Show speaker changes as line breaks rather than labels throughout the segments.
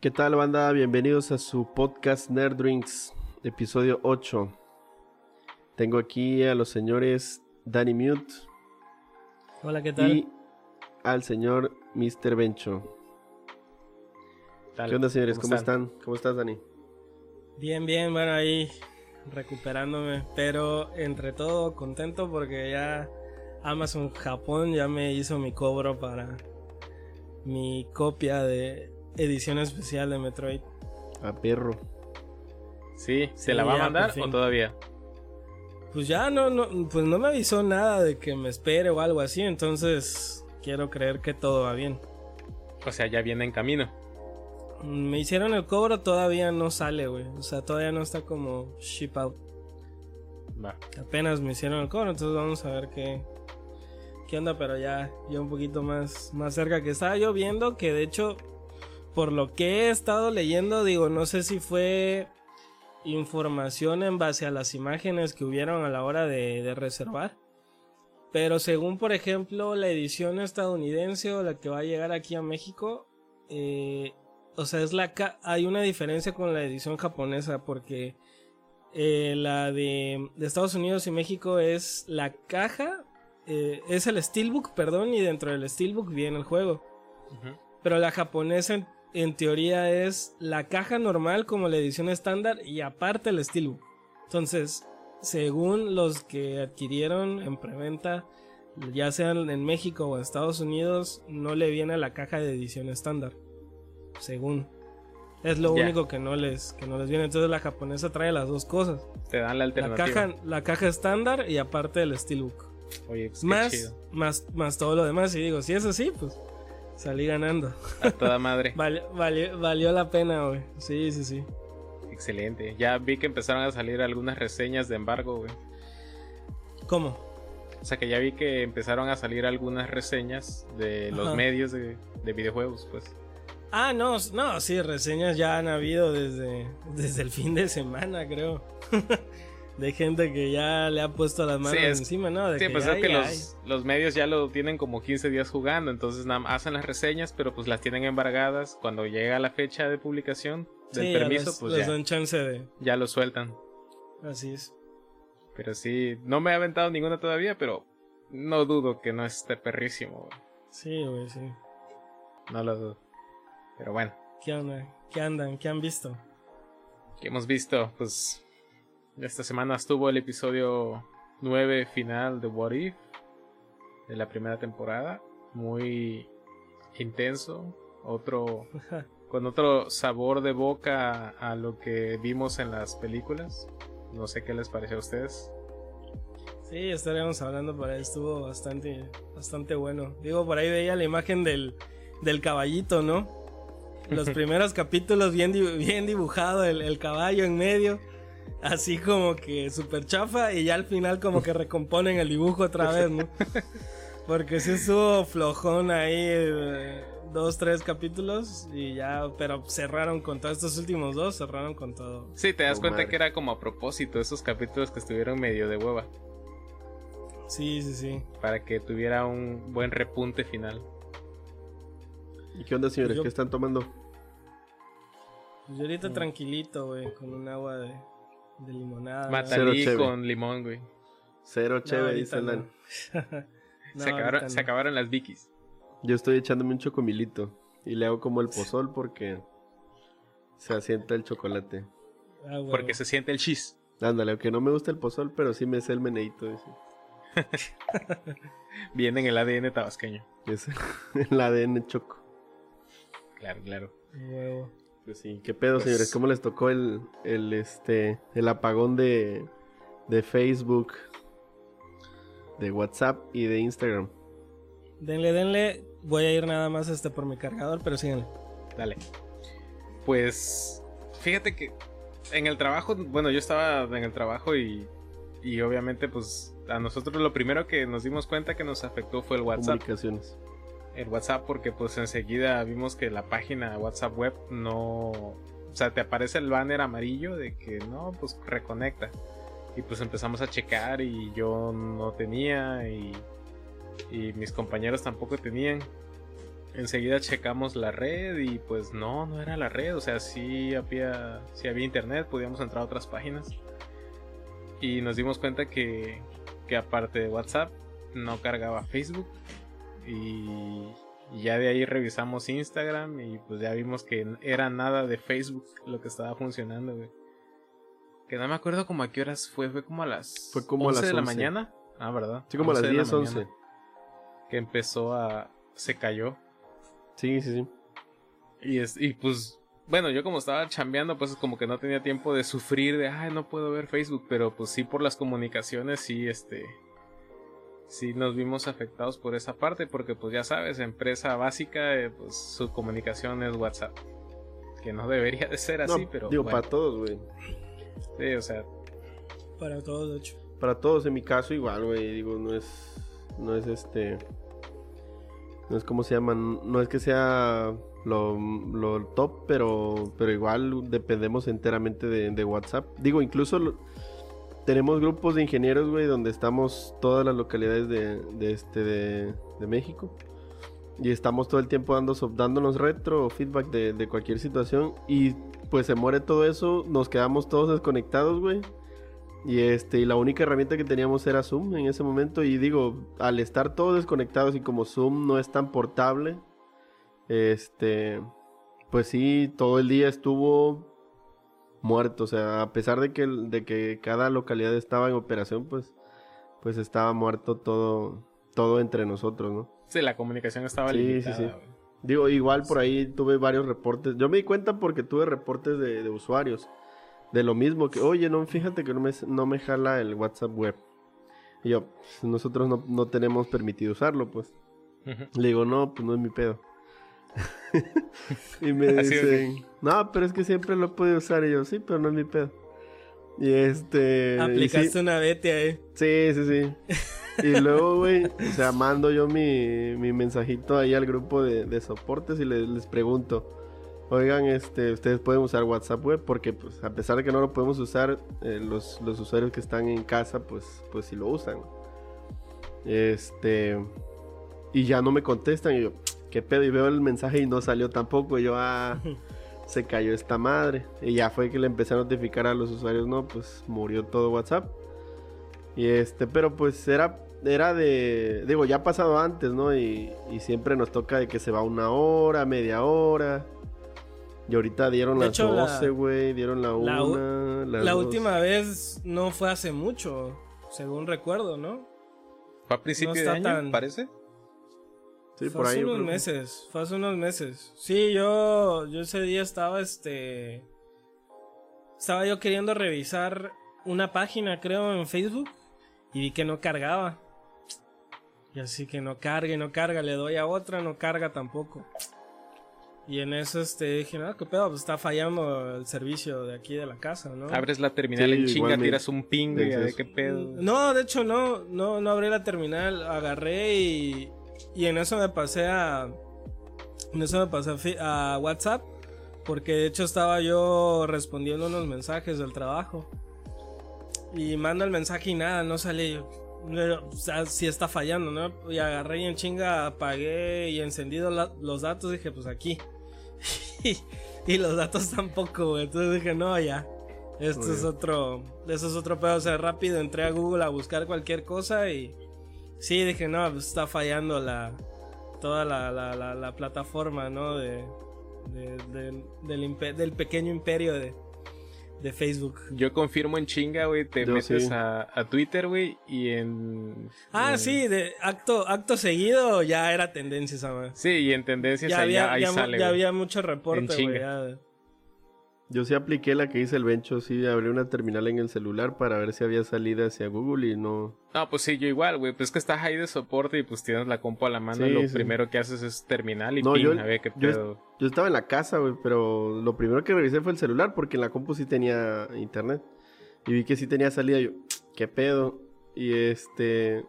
¿Qué tal, banda? Bienvenidos a su podcast Nerd Drinks, episodio 8. Tengo aquí a los señores Danny Mute.
Hola, ¿qué tal?
Y al señor Mr. Bencho. ¿Qué onda, señores? ¿Cómo, están? ¿Cómo estás, Dani?
Bien, bien, bueno, ahí recuperándome, pero entre todo contento porque ya Amazon Japón ya me hizo mi cobro para mi copia de edición especial de Metroid.
A perro.
Sí, ¿se la va a mandar o todavía?
Pues ya no, no, pues no me avisó nada de que me espere o algo así, entonces quiero creer que todo va bien.
O sea, ya viene en camino.
Me hicieron el cobro, todavía no sale, güey. O sea, todavía no está como ship out.
Va.
Apenas me hicieron el cobro, entonces vamos a ver qué, qué onda, pero ya, ya un poquito más, más cerca que estaba yo viendo que de hecho, por lo que he estado leyendo, digo, no sé si fue información en base a las imágenes que hubieron a la hora de, de reservar. Pero según, por ejemplo, la edición estadounidense o la que va a llegar aquí a México, eh, o sea, es la hay una diferencia con la edición japonesa porque eh, la de, Estados Unidos y México es la caja, eh, es el steelbook, perdón, y dentro del steelbook viene el juego. Pero la japonesa en, teoría es la caja normal como la edición estándar y aparte el steelbook. Entonces, según los que adquirieron en preventa, ya sean en México o en Estados Unidos, no le viene la caja de edición estándar según. Es lo único que no les que no les viene. Entonces la japonesa trae las dos cosas.
Te dan la alternativa.
La caja, la caja estándar y aparte el steelbook.
Oye, pues
más, más, más todo lo demás. Y digo, si es así, pues salí ganando.
A toda madre.
valió, la pena, güey. Sí, sí, sí.
Excelente. Ya vi que empezaron a salir algunas reseñas de embargo, güey.
¿Cómo?
O sea que ya vi que empezaron a salir algunas reseñas de los medios de, de videojuegos, pues.
Ah, no, no, sí, reseñas ya han habido desde, desde el fin de semana, creo. de gente que ya le ha puesto las manos encima, ¿no?
sí, pues es que los, los, medios ya lo tienen como 15 días jugando, entonces hacen las reseñas, pero pues las tienen embargadas. Cuando llega la fecha de publicación del permiso, pues
les dan chance de...
Ya lo sueltan.
Así es.
Pero sí, no me he aventado ninguna todavía, pero no dudo que no esté perrísimo.
Sí, güey, sí.
No lo dudo. Pero bueno.
¿Qué onda? ¿Qué andan? ¿Qué han visto?
¿Qué hemos visto? Pues esta semana estuvo el episodio 9 final de What If de la primera temporada. Muy intenso. Otro. con otro sabor de boca a lo que vimos en las películas. No sé qué les pareció a ustedes.
Sí, estaríamos hablando por ahí, estuvo bastante, bastante bueno. Digo, por ahí veía la imagen del, del caballito, ¿no? Los primeros capítulos bien, bien dibujado, el, caballo en medio. Así como que súper chafa y ya al final como que recomponen el dibujo otra vez, ¿no? Porque sí estuvo flojón ahí eh, dos, tres capítulos y ya, pero cerraron con todos estos últimos dos, cerraron con todo.
Sí, te das cuenta que era como a propósito esos capítulos que estuvieron medio de hueva.
Sí, sí, sí.
Para que tuviera un buen repunte final.
¿Y qué onda, señores? ¿Qué están tomando?
Pues yo ahorita tranquilito, güey, con un agua de, de limonada.
Matalí con limón, güey.
Cero chévere, dice
se, acabaron, se acabaron las vikis.
Yo estoy echándome un chocomilito y le hago como el pozol porque se asienta el chocolate.
Ah, porque se siente el cheese.
Ándale, aunque no me gusta el pozol, pero sí me sé el meneito
Viene en el ADN tabasqueño.
Es el ADN choco.
Claro, claro.
Pues sí, qué pedo, señores. ¿Cómo les tocó el, el, este, el apagón de, de Facebook, de WhatsApp y de Instagram?
Denle, denle. Voy a ir nada más este por mi cargador, pero síganle.
Dale. Pues, fíjate que en el trabajo, bueno, yo estaba en el trabajo y, y obviamente, pues, a nosotros lo primero que nos dimos cuenta que nos afectó fue el WhatsApp.
Comunicaciones
el WhatsApp porque pues enseguida vimos que la página WhatsApp web no... O sea, te aparece el banner amarillo de que no, pues reconecta. Y pues empezamos a checar y yo no tenía y, y mis compañeros tampoco tenían. enseguida checamos la red y pues no, no era la red, o sea, sí había, sí había internet, podíamos entrar a otras páginas. Y nos dimos cuenta que, que aparte de WhatsApp, no cargaba Facebook. Y, ya de ahí revisamos Instagram y pues ya vimos que era nada de Facebook lo que estaba funcionando, güey. Que no me acuerdo como a qué horas fue, fue como a las
fue como a las
de la mañana. Ah, ¿verdad?
Sí, como a las 10, 11.
Que empezó a... se cayó.
Sí, sí, sí.
Y, es, y pues, bueno, yo como estaba chambeando, pues como que no tenía tiempo de sufrir de, ay, no puedo ver Facebook, pero pues sí por las comunicaciones, sí, este, sí nos vimos afectados por esa parte, porque pues ya sabes, empresa básica, eh, pues su comunicación es WhatsApp. Que no debería de ser así, pero...
Digo, para todos, güey.
Sí, o sea...
Para todos, de hecho.
Para todos, en mi caso igual, güey, digo, no es... No es este no es como se llaman, no es que sea lo, lo top, pero, pero igual dependemos enteramente de, WhatsApp. Digo, incluso tenemos grupos de ingenieros, güey, donde estamos todas las localidades de, de este, de, México. Y estamos todo el tiempo dando, dándonos retro o feedback de, de cualquier situación. Y pues se muere todo eso, nos quedamos todos desconectados, güey. Y este, y la única herramienta que teníamos era Zoom en ese momento. Y digo, al estar todos desconectados y como Zoom no es tan portable, este, pues sí, todo el día estuvo muerto. O sea, a pesar de que, de que cada localidad estaba en operación, pues, pues estaba muerto todo, todo entre nosotros, ¿no?
Sí, la comunicación estaba limitada. Sí, sí.
Digo, igual por ahí tuve varios reportes. Yo me di cuenta porque tuve reportes de, de usuarios de lo mismo que, oye, no, fíjate que no me, no me jala el WhatsApp web. Y yo, pues, nosotros no, no, tenemos permitido usarlo, pues. Le digo, no, pues no es mi pedo. y me dicen, no, pero es que siempre lo puede usar. Y yo, sí, pero no es mi pedo. Y este.
Aplicaste una bete ahí.
Sí, sí, sí. y luego, güey, o sea, mando yo mi, mi mensajito ahí al grupo de, de soportes y les, les pregunto Oigan, este, ustedes pueden usar WhatsApp web porque, pues, a pesar de que no lo podemos usar, eh, los, usuarios que están en casa, pues, pues sí lo usan. Este, y ya no me contestan. Y yo, ¿qué pedo? Y veo el mensaje y no salió tampoco. Y yo, ah, se cayó esta madre. Y ya fue que le empecé a notificar a los usuarios, no, pues murió todo WhatsApp. Y este, pero pues era, era de, digo, ya ha pasado antes, ¿no? Y, y siempre nos toca de que se va una hora, media hora. Y ahorita dieron las 12, güey, dieron la 1.
La, la última vez no fue hace mucho, según recuerdo, ¿no?
Fue a principio de año, parece.
Sí, fue por hace unos meses, fue hace unos meses. Sí, yo, yo ese día estaba, este... Estaba yo queriendo revisar una página, creo, en Facebook. Y vi que no cargaba. Y así que no carga y no carga. Le doy a otra, no carga tampoco. Y en eso este, dije, no, qué pedo, pues está fallando el servicio de aquí de la casa, ¿no?
Abres la terminal en chinga, tiras un ping, de qué pedo.
No, de hecho no, no, no abrí la terminal, agarré y, y en eso me pasé a, en eso me pasé a, WhatsApp, porque de hecho estaba yo respondiendo unos mensajes del trabajo. Y mando el mensaje y nada, no sale. O sea, sí está fallando, ¿no? Y agarré y en chinga apagué y encendido los datos. Dije, pues aquí. y, los datos tampoco, Entonces dije, no, ya. Esto es otro. Eso es otro pedo. O sea, rápido entré a Google a buscar cualquier cosa y. Sí, dije, no, pues está fallando la. Toda la, la, la, plataforma, ¿no? De, del, del pequeño imperio de, de Facebook.
Yo confirmo en chinga, güey, te metes a, Twitter, güey, y en...
Ah, sí, de acto acto seguido ya era tendencia esa
Sí, y en tendencias ya había, ahí
ya,
sale,
Ya había mucho reporte, güey.
Yo sí apliqué la que dice el Bencho, sí, abrí una terminal en el celular para ver si había salida hacia Google y no...
No, pues sí, yo igual, güey, pues que estás ahí de soporte y pues tienes la compu a la mano y lo primero que haces es terminal y ping, a ver qué pedo.
Yo, estaba en la casa, güey, pero lo primero que revisé fue el celular porque en la compu sí tenía internet y vi que sí tenía salida, yo, ¿qué pedo? Y este...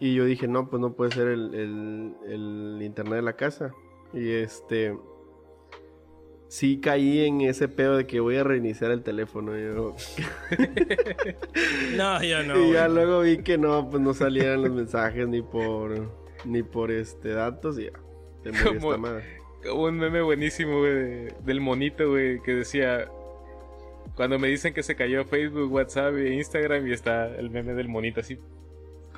Y yo dije, no, pues no puede ser el, el, el internet de la casa. Y este sí caí en ese pedo de que voy a reiniciar el teléfono. Yo...
no, yo no.
Y ya luego vi que no, pues no salían los mensajes ni por ni por este datos y ya. te
Como-
esta madre.
Hubo un meme buenísimo, güey, de- del monito, güey, que decía... Cuando me dicen que se cayó Facebook, WhatsApp e Instagram y está el meme del monito así...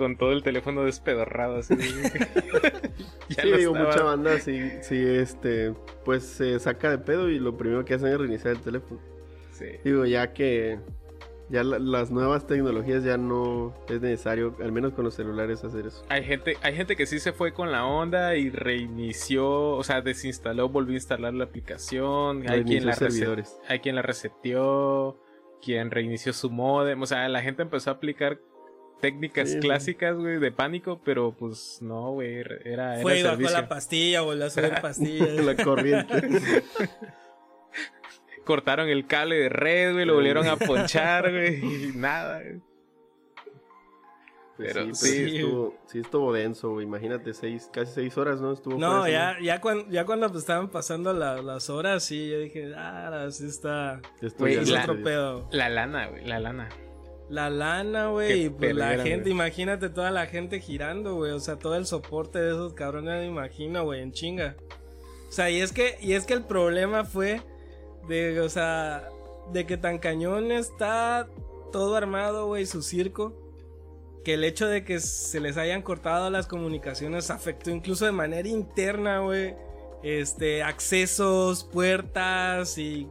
Con todo el teléfono despedorrado así. Ya
Sí,
lo
digo, mucha banda sí, sí, este, pues se saca de pedo y lo primero que hacen es reiniciar el teléfono.
Sí.
Digo, ya que ya la- las nuevas tecnologías ya no es necesario, al menos con los celulares, hacer eso.
Hay gente, hay gente que sí se fue con la onda y reinició, o sea, desinstaló, volvió a instalar la aplicación. Hay quien la,
servidores.
hay quien la reseteó, quien reinició su modem. O sea, la gente empezó a aplicar técnicas
Sí,
clásicas, güey, de pánico, pero pues no, güey, era, era
Fue y bajó la pastilla, volvió a subir pastillas.
la corriente.
Cortaron el cable de red, güey, lo volvieron a ponchar, güey, y nada. güey.
Pues
Pero
sí, pero sí
sí.
estuvo, sí estuvo denso, güey. Imagínate, seis, casi seis horas, ¿no? Estuvo
No, ya,
eso,
ya, cuando, ya cuando pues, estaban pasando la- las horas, sí, yo dije, ah, sí está.
¿no?
Güey,
ya
Es
no
la-
otro pedo.
La lana, güey, la lana.
La lana, güey, y pues la gente, imagínate toda la gente girando, güey, o sea, todo el soporte de esos cabrones, me imagino, güey, en chinga. O sea, y es que, y es que el problema fue de, o sea, de que tan cañón está todo armado, güey, su circo, que el hecho de que se les hayan cortado las comunicaciones afectó incluso de manera interna, güey, este, accesos, puertas y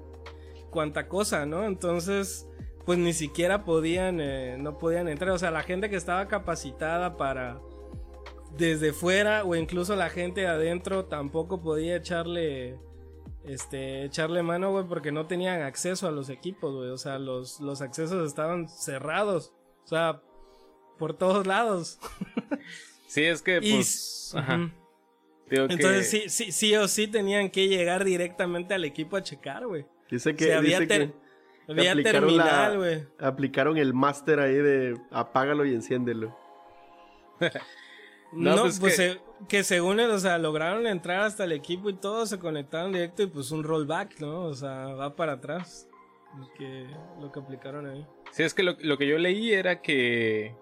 cuanta cosa, ¿no? Entonces, pues ni siquiera podían, eh, no podían entrar. O sea, la gente que estaba capacitada para desde fuera o incluso la gente de adentro tampoco podía echarle, este, echarle mano, güey, porque no tenían acceso a los equipos, güey. O sea, los, los accesos estaban cerrados. O sea, por todos lados.
Sí, es que,
Y-
pues, ajá. Digo que-
Entonces sí, sí, sí o sí tenían que llegar directamente al equipo a checar, güey.
Dice que, dice
ter-
que
Había
aplicaron
terminal, güey.
aplicaron el máster ahí de apágalo y enciéndelo.
No,
No,
pues
pues,
que-
se- que... según él, o sea, lograron entrar hasta el equipo y todo, se conectaron directo y pues un rollback, ¿no? O sea, va para atrás. Lo que, lo que aplicaron ahí.
Sí, es que lo, lo que yo leí era que,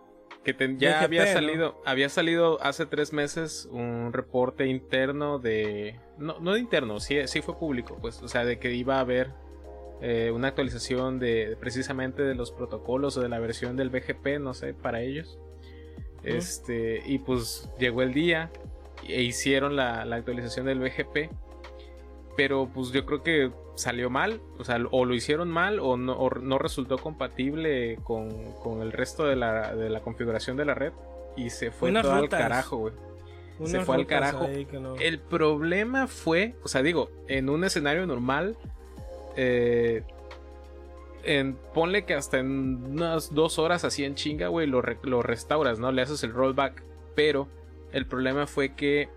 que ten- ya había
¿no?
salido, había salido hace tres meses un reporte interno de, no, no de interno, sí, sí fue público, pues, o sea, de que iba a haber eh, una actualización de precisamente de los protocolos o de la versión del BGP, no sé, para ellos. Este, y pues llegó el día e hicieron la, la actualización del BGP. Pero pues yo creo que salió mal, o sea, o lo hicieron mal o no, o no resultó compatible con, con el resto de la, de la configuración de la red y se fue
Unas
todo
rutas.
al carajo, güey. Se fue al carajo.
no-
El problema fue, o sea, digo, en un escenario normal, eh, en, ponle que hasta en unas dos horas así en chinga, güey, lo, re- lo restauras, ¿no? Le haces el rollback, pero el problema fue que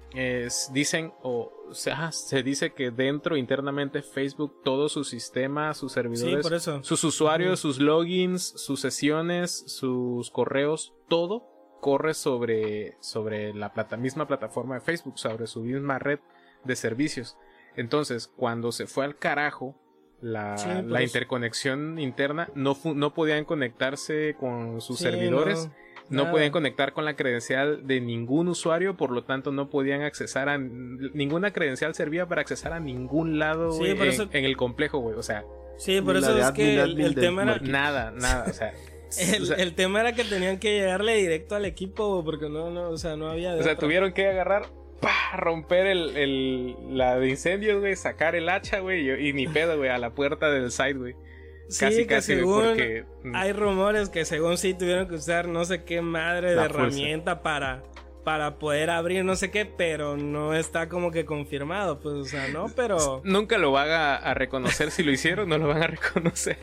dicen, o, sea, se dice que dentro, internamente, Facebook, todo su sistema, sus
Sí,
servidores,
por eso.
sus usuarios, sus logins, sus sesiones, sus correos, todo corre sobre, sobre la plata, misma plataforma de Facebook, sobre su misma red de servicios. Entonces, cuando se fue al carajo la,
Sí, por
la
eso.
interconexión interna, no, fu- no podían conectarse con sus
Sí,
servidores.
no,
No
nada.
podían conectar con la credencial de ningún usuario, por lo tanto no podían accesar a... Ninguna credencial servía para accesar a ningún lado
Sí,
en,
eso-
en el complejo, güey. O sea,
Sí, por
Ni la
eso
de
es
admin,
que el, tema era...
nada, nada, o sea...
El,
o sea-
el tema era que tenían que llegarle directo al equipo, porque no, no, o sea, no había... de
O sea,
otra.
tuvieron que agarrar, pa, romper el, el- la de incendios, güey, sacar el hacha, güey, y, ni pedo, güey, a la puerta del site, güey.
Sí,
Casi,
que
casi,
según
porque... mm,
hay rumores que según sí tuvieron que usar no sé qué madre
La
de
fuerza.
herramienta para, para poder abrir no sé qué, pero no está como que confirmado, pues, o sea, no, pero,
Nunca lo van a, a reconocer si lo hicieron, no lo van a reconocer.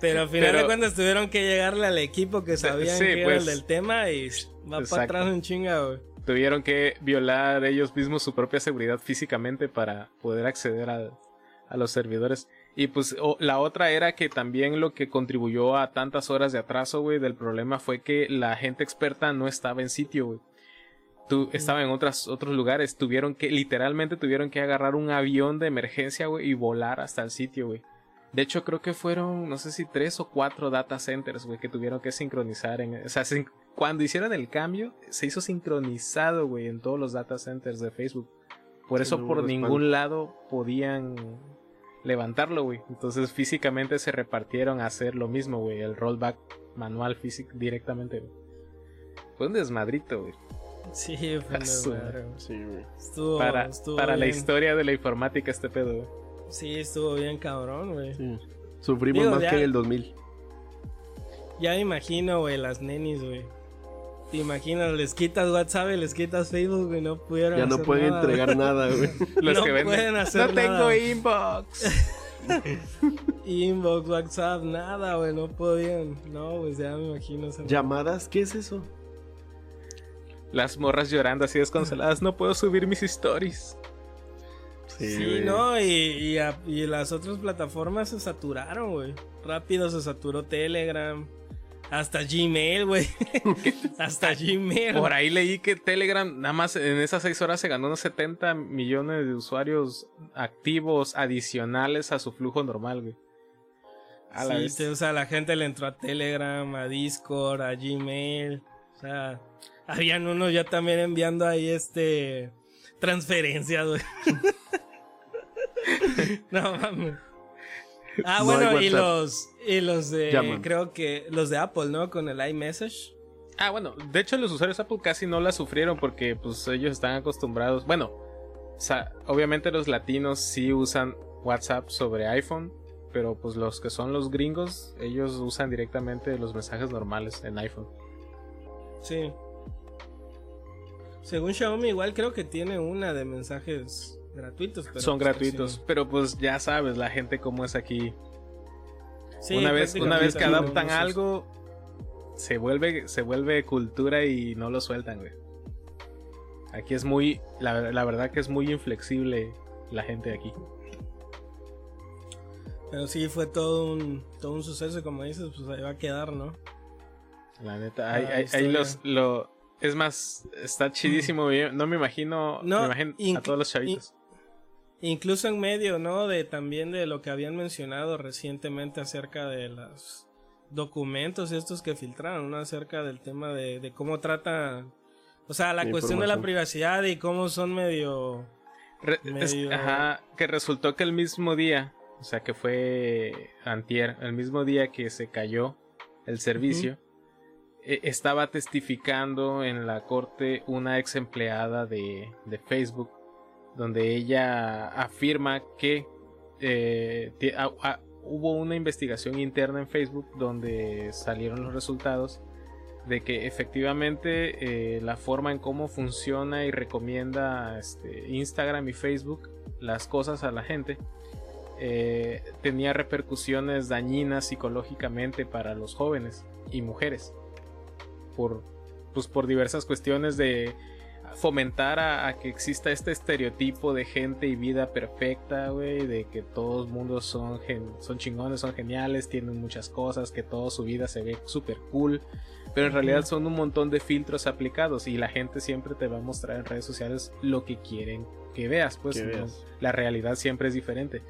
pero al final
Pero-
de cuentas tuvieron que llegarle al equipo que sabían
Sí,
que era
pues.
el del tema y va para atrás un chinga, güey.
Tuvieron que violar ellos mismos su propia seguridad físicamente para poder acceder a, a los servidores. Y pues o- la otra era que también lo que contribuyó a tantas horas de atraso, güey, del problema fue que la gente experta no estaba en sitio, güey. Estaba en otras, otros lugares, tuvieron que, literalmente tuvieron que agarrar un avión de emergencia, güey, y volar hasta el sitio, güey. De hecho, creo que fueron, no sé si tres o cuatro data centers, güey, que tuvieron que sincronizar en, o sea, sin- cuando hicieron el cambio, se hizo sincronizado, güey, en todos los data centers de Facebook. Por eso
no
por ningún lado podían levantarlo, güey. Entonces físicamente se repartieron a hacer lo mismo, güey. El rollback manual físico directamente, güey. Fue un desmadrito, güey.
Sí, fue.
Sí, güey.
Estuvo,
Para,
estuvo
para la historia de la informática este pedo, güey.
Sí, estuvo bien cabrón, güey.
Sí. Sufrimos
Digo,
más
ya-
que en el 2000.
Ya me imagino, güey, las nenis, güey. Te imaginas, les quitas WhatsApp y les quitas Facebook, güey, no pudieron
Ya no
hacer
pueden
nada,
entregar nada, güey.
Los
No
que venden.
pueden hacer
no tengo
nada".
inbox.
Inbox, WhatsApp, nada, güey, no podían. No, pues ya me imagino.
¿Llamadas? ¿Qué es eso?
Las morras llorando así desconsoladas. No puedo subir mis stories.
Sí, no, y, y, a- y las otras plataformas se saturaron, güey. Rápido se saturó Telegram. Hasta Gmail, güey. hasta Gmail.
Por ahí leí que Telegram nada más en esas seis horas se ganó unos 70 millones de usuarios activos adicionales a su flujo normal, güey. A la
Sí,
vez.
te- o sea, la gente le entró a Telegram, a Discord, a Gmail. O sea, habían unos ya también enviando ahí este transferencias, güey. no mames. Ah,
No
bueno, y los y los de
Llaman.
creo que los de Apple, ¿no? Con el iMessage.
Ah, bueno, de hecho los usuarios Apple casi no la sufrieron porque pues ellos están acostumbrados. Bueno, o sea, obviamente los latinos sí usan WhatsApp sobre iPhone, pero pues los que son los gringos, ellos usan directamente los mensajes normales en iPhone.
Sí. Según Xiaomi igual creo que tiene una de mensajes gratuitos, pero
son
pues,
gratuitos,
sí.
pero pues ya sabes, la gente como es aquí.
Sí,
una vez, una vez que adaptan algo, se vuelve, se vuelve cultura y no lo sueltan, güey. Aquí es muy, la, la verdad que es muy inflexible la gente de aquí.
Pero sí fue todo un todo un suceso, como dices, pues ahí va a quedar, ¿no?
La neta, ahí,
Ah,
ahí- ahí
historia.
los, lo, es más, está chidísimo, no me imagino,
No,
me imagino a todos los chavitos.
Incluso en medio, ¿no? De también de lo que habían mencionado recientemente acerca de los documentos estos que filtraron, ¿no? Acerca del tema de, de cómo trata, o sea, la
La
cuestión de la privacidad y cómo son medio...
Re- es-
medio-
ajá, que resultó que el mismo día, o sea, que fue antier, el mismo día que se cayó el servicio, eh, estaba testificando en la corte una ex empleada de, de Facebook, donde ella afirma que eh, hubo una investigación interna en Facebook donde salieron los resultados de que efectivamente eh, la forma en cómo funciona y recomienda este, Instagram y Facebook las cosas a la gente eh, tenía repercusiones dañinas psicológicamente para los jóvenes y mujeres por pues por diversas cuestiones de fomentar a, a que exista este estereotipo de gente y vida perfecta, güey, de que todos mundos son, gen- son chingones, son geniales, tienen muchas cosas, que toda su vida se ve súper cool, pero en realidad son un montón de filtros aplicados y la gente siempre te va a mostrar en redes sociales lo que quieren que veas, pues
Que
¿no?
veas.
la realidad siempre es diferente.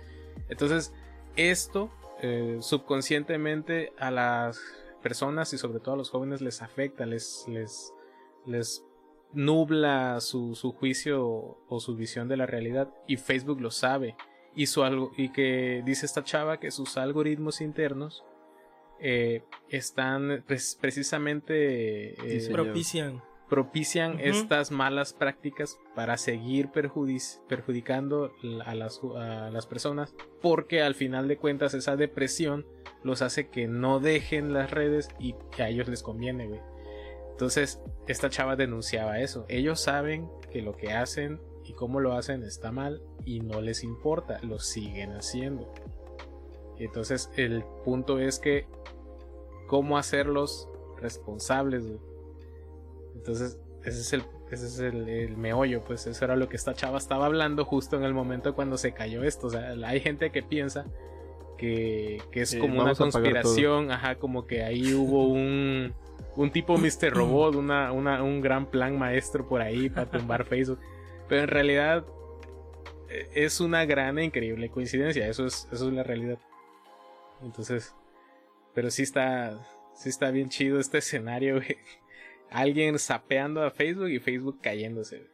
Entonces, esto eh, subconscientemente a las personas y sobre todo a los jóvenes les afecta, les, les, les nubla su, su juicio o su visión de la realidad y Facebook lo sabe y, su algo, y que dice esta chava que sus algoritmos internos eh, están precisamente eh,
propician.
propician estas malas prácticas para seguir perjudic- perjudicando a las, a las personas porque al final de cuentas esa depresión los hace que no dejen las redes y que a ellos les conviene, güey. Entonces, esta chava denunciaba eso. Ellos saben que lo que hacen y cómo lo hacen está mal y no les importa, lo siguen haciendo. Entonces el punto es que cómo hacerlos responsables, güey. Entonces, ese es el ese es el, el meollo, pues eso era lo que esta chava estaba hablando justo en el momento cuando se cayó esto. O sea, hay gente que piensa que, que es
Sí,
como una conspiración, ajá, como que ahí hubo un, un tipo Mr. Robot, una, una, un gran plan maestro por ahí para tumbar Facebook. Pero en realidad eh, es una gran e increíble coincidencia, eso es, eso es la realidad. Entonces, pero sí está, sí está bien chido este escenario, güey. Alguien sapeando a Facebook y Facebook cayéndose.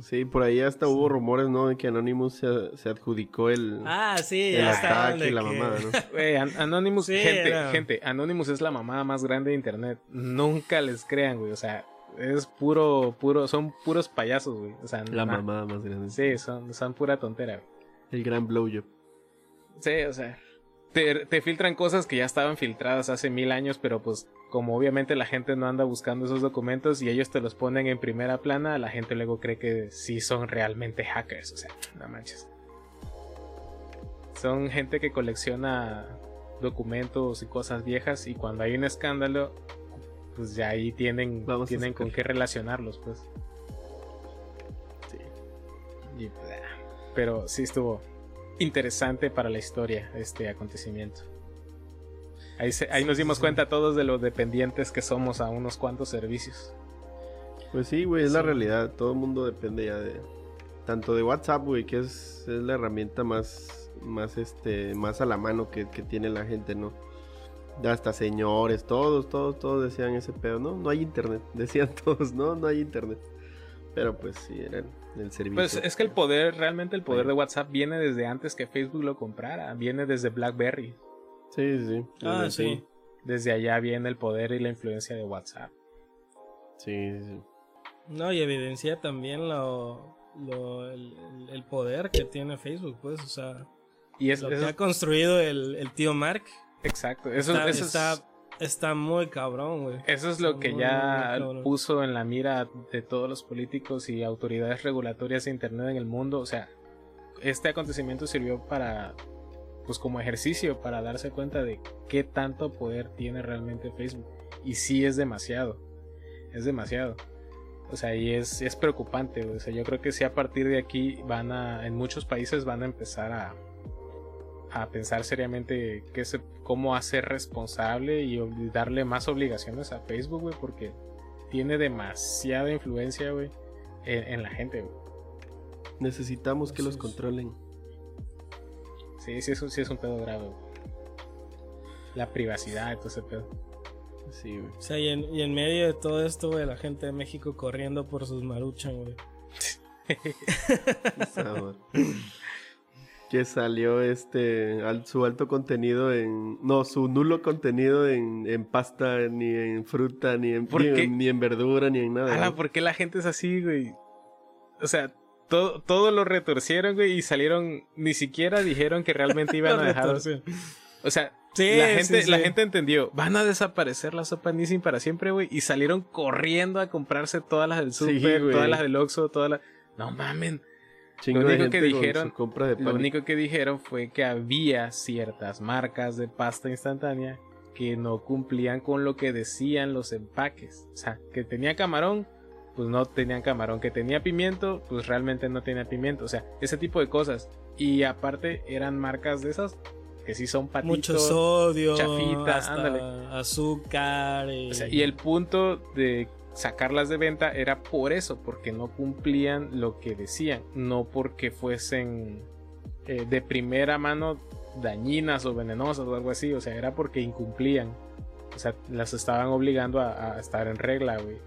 Sí, por ahí hasta hubo rumores, ¿no? De que Anonymous se, se adjudicó el,
Ah, sí,
el
ya estaban
ataque y la
que-
mamada, ¿no?
Güey, An- Anonymous,
Sí,
gente,
era-
gente, Anonymous es la mamada más grande de internet. Nunca les crean, güey. O sea, es puro, puro, son puros payasos, güey. O sea,
La mamada más grande.
Sí, son, son pura tontera, güey.
El gran blowjob.
Sí, o sea. Te, te filtran cosas que ya estaban filtradas hace mil años, pero pues como obviamente la gente no anda buscando esos documentos y ellos te los ponen en primera plana, la gente luego cree que sí son realmente hackers, o sea, no manches. Son gente que colecciona documentos y cosas viejas y cuando hay un escándalo, pues ya ahí tienen,
Vamos
tienen con qué relacionarlos, pues.
Sí.
Y, ah, pero sí estuvo interesante para la historia este acontecimiento. Ahí, se- ahí nos dimos cuenta todos de lo dependientes que somos a unos cuantos servicios.
Pues sí, güey, es la realidad. Todo el mundo depende ya de. Tanto de WhatsApp, güey, que es, es la herramienta más. Más este. Más a la mano que, que tiene la gente, ¿no? Hasta señores, todos, todos, todos decían ese pedo, ¿no? No hay internet. Decían todos, no, no hay internet. Pero pues sí, era el, el servicio.
Pues es que el poder, realmente el poder
Sí.
de WhatsApp viene desde antes que Facebook lo comprara, viene desde BlackBerry.
Sí, sí, sí.
Ah,
Desde
sí.
Desde allá viene el poder y la influencia de WhatsApp.
Sí, sí, sí.
No, y evidencia también lo, lo- el, poder que tiene Facebook, pues, o sea,
Y es,
lo
eso
que
es-
ha construido el, el tío Mark
exacto. Eso,
está,
eso es-
está, está muy cabrón, güey.
Eso es lo que
Muy,
ya
muy
puso en la mira de todos los políticos y autoridades regulatorias de Internet en el mundo. O sea, este acontecimiento sirvió para, pues como ejercicio, para darse cuenta de qué tanto poder tiene realmente Facebook. Y sí es demasiado. Es demasiado. O sea, y es, es preocupante. güey. O sea, yo creo que sí a partir de aquí van a, en muchos países van a empezar a, a pensar seriamente qué se, cómo hacer responsable y darle más obligaciones a Facebook, güey, porque tiene demasiada influencia, güey, en, en la gente, güey.
Necesitamos que los controlen.
Sí, sí es, un, sí es un pedo grave, güey. La privacidad y todo ese pedo.
Sí, güey.
O sea, y en, y en medio de todo esto, güey, la gente de México corriendo por sus maruchan, güey.
Que salió este al, su alto contenido en no su nulo contenido en, en pasta ni en fruta ni en,
¿Por
ni,
qué?
en ni en verdura ni en nada
Ala,
¿no?
¿por qué la gente es así, güey? O sea, todo, todo lo retorcieron, güey, y salieron, ni siquiera dijeron que realmente iban a dejar. O sea,
Sí,
la, gente,
sí,
la gente entendió, van a desaparecer la sopa Nissin para siempre, güey, y salieron corriendo a comprarse todas las del super, todas las del Oxxo, todas las... No mamen.
Chingo
lo único que dijeron-
su compra de
Lo
pánico.
único que dijeron fue que había ciertas marcas de pasta instantánea que no cumplían con lo que decían los empaques. O sea, que tenía camarón, pues no tenían camarón. Que tenía pimiento, pues realmente no tenía pimiento. O sea, ese tipo de cosas. Y aparte eran marcas de esas que sí son patitos.
Mucho sodio,
chafita,
hasta
ándale.
azúcar. Y...
O sea, y el punto de sacarlas de venta era por eso, porque no cumplían lo que decían, no porque fuesen eh, de primera mano dañinas o venenosas o algo así, o sea, era porque incumplían. O sea, las estaban obligando a, a estar en regla, güey.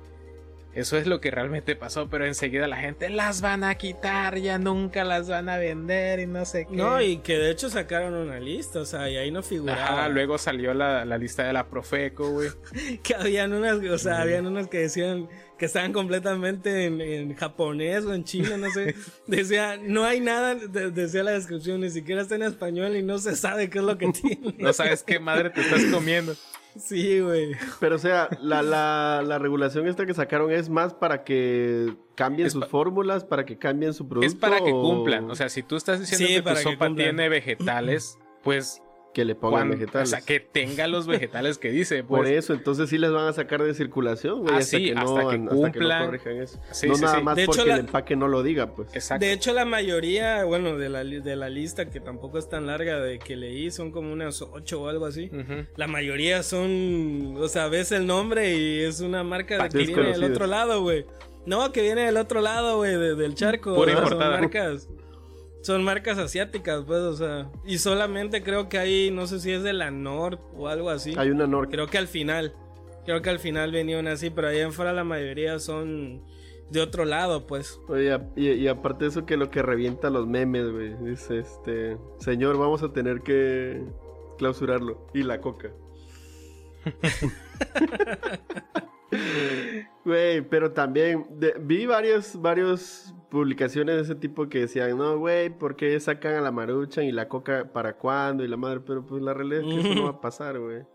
Eso es lo que realmente pasó, pero enseguida la gente las van a quitar, ya nunca las van a vender y no sé qué.
No, y que de hecho sacaron una lista, o sea, y ahí no figuraba.
Ajá, luego salió la, la lista de la Profeco, güey.
Que habían unas, o sea, habían unas que decían que estaban completamente en, en japonés o en chino, no sé. Decía, no hay nada, de- decía la descripción, ni siquiera está en español y no se sabe qué es lo que tiene.
No sabes qué madre te estás comiendo.
Sí, güey.
Pero o sea, la, la, la regulación esta que sacaron es más para que cambien
Es
sus
pa-
fórmulas, para que cambien su producto.
Es para que
o
cumplan. O sea, si tú estás diciendo
Sí,
que tu
para que
sopa
cumplan.
tiene vegetales, pues
que le pongan vegetales.
O sea, que tenga los vegetales que dice.
Por
Pues.
eso, entonces sí les van a sacar de circulación, güey,
Ah,
hasta,
sí,
que no,
hasta que
hasta que no
cumplan.
corrijan eso.
Sí,
no
sí,
nada
sí.
más
De hecho,
porque
la-
el empaque no lo diga, pues.
Exacto.
De hecho, la mayoría, bueno, de la, de la lista, que tampoco es tan larga de que leí, son como unas ocho o algo así. La mayoría son, o sea, ves el nombre y es una marca de que viene del otro lado, güey. No, que viene del otro lado, güey, de- del charco.
Pura
son
importada.
marcas, son marcas asiáticas, pues, o sea. Y solamente creo que hay, no sé si es de la Nord o algo así.
Hay una norca.
Creo que al final, creo que al final venía una así, pero allá en fuera la mayoría son de otro lado, pues.
Oye, y, y aparte de eso que lo que revienta los memes, güey. Dice, este, señor, vamos a tener que clausurarlo. Y la coca. Güey, pero también de- vi varios, varios publicaciones de ese tipo que decían, no, güey, ¿por qué sacan a la maruchan y la coca para cuándo? Y la madre, pero pues la realidad es que eso no va a pasar, güey. O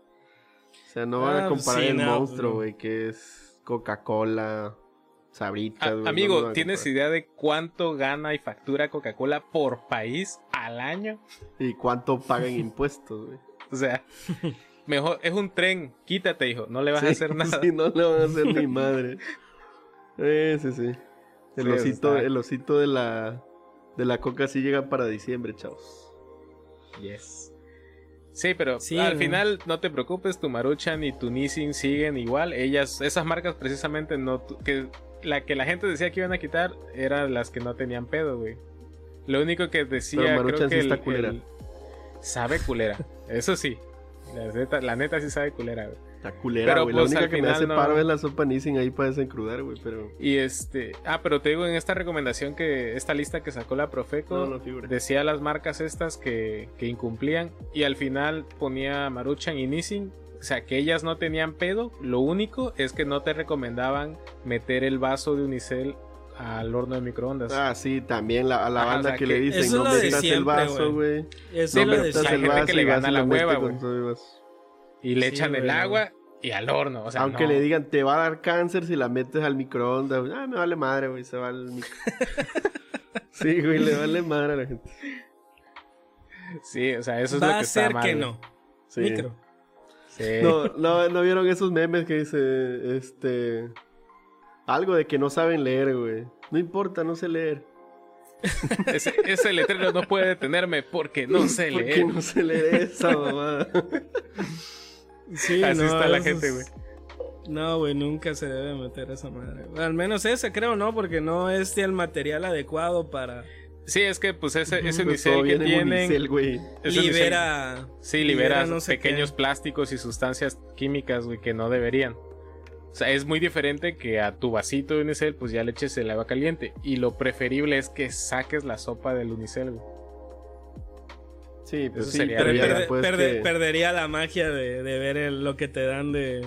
sea, no van
Ah,
a
pues
comparar
sí,
el
no,
monstruo, güey, que es Coca-Cola, Sabritas,
A-
lo
amigo, ¿tienes idea de cuánto gana y factura Coca-Cola por país al año?
¿Y cuánto pagan impuestos, güey?
O sea, mejor es un tren, quítate, hijo, no le vas a hacer nada.
Sí, no le van a hacer ni madre. Eh, sí, sí. El
Sí,
osito,
está.
el osito de la de la coca sí llega para diciembre, chavos.
Yes. Sí, pero
Sí,
al
no.
final no te preocupes, tu Maruchan y tu Nissin siguen igual. Ellas, esas marcas precisamente no tu- que la que la gente decía que iban a quitar eran las que no tenían pedo, güey. Lo único que decía
Pero
creo
Maruchan
que
sí
el-
está culera.
el- sabe culera. Eso sí. La neta, la neta sí sabe culera, güey.
La culera,
Pero,
güey.
pues,
la única
al
que me
final
hace
no-
paro es la sopa Nissin ahí para desencrudar, güey, pero
Y este, ah, pero te digo en esta recomendación que esta lista que sacó la Profeco
no, no figura.
decía las marcas estas que, que incumplían y al final ponía Maruchan y Nissin, o sea que ellas no tenían pedo, lo único es que no te recomendaban meter el vaso de unicel al horno de microondas.
Ah, sí, también la, a la
Ajá,
banda
o sea,
que,
que
le dicen, no metas el vaso, güey.
Eso
Sí,
lo de
hay
Metas el
gente que le gana la hueva, güey. Y le
sí,
echan el agua y al horno, o sea,
Aunque
no.
le digan, te va a dar cáncer si la metes al microondas. güey. Ah, me vale madre, güey, se va al micro. sí, güey, le vale madre a la gente.
Sí, o sea, eso es
Va
lo que
a
está
ser
mal.
que no.
Sí.
Micro.
Sí.
No, no, no vieron esos memes que dice, este... Algo de que no saben leer, güey. No importa, no sé leer.
Ese, ese letrero no puede detenerme porque no sé
¿Por qué
leer.
no sé leer esa mamada?
Sí,
Así
no,
está la gente, güey.
No, güey, nunca se debe meter esa madre. Al menos ese creo, ¿no? Porque no es el material adecuado para...
Sí, es que pues ese, ese
Pues
unicel que tienen...
unicel,
unicel-
libera...
Sí, libera,
no sé
pequeños
qué.
plásticos y sustancias químicas, güey, que no deberían. O sea, es muy diferente que a tu vasito de unicel, pues ya le eches el agua caliente. Y lo preferible es que saques la sopa del unicel, güey.
Sí, pues
Eso
sí,
sería
pero
perde- perde-
que-
perdería la magia de, de ver el- lo que te dan de...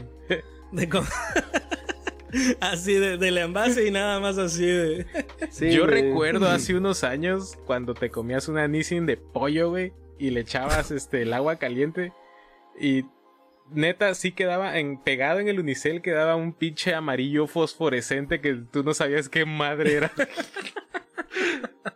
de así de, del envase y nada más así de...
Sí,
Yo recuerdo hace unos años cuando te comías una Nissin de pollo, güey, y le echabas este el agua caliente y neta sí quedaba en pegado en el unicel quedaba un pinche amarillo fosforescente que tú no sabías qué madre era.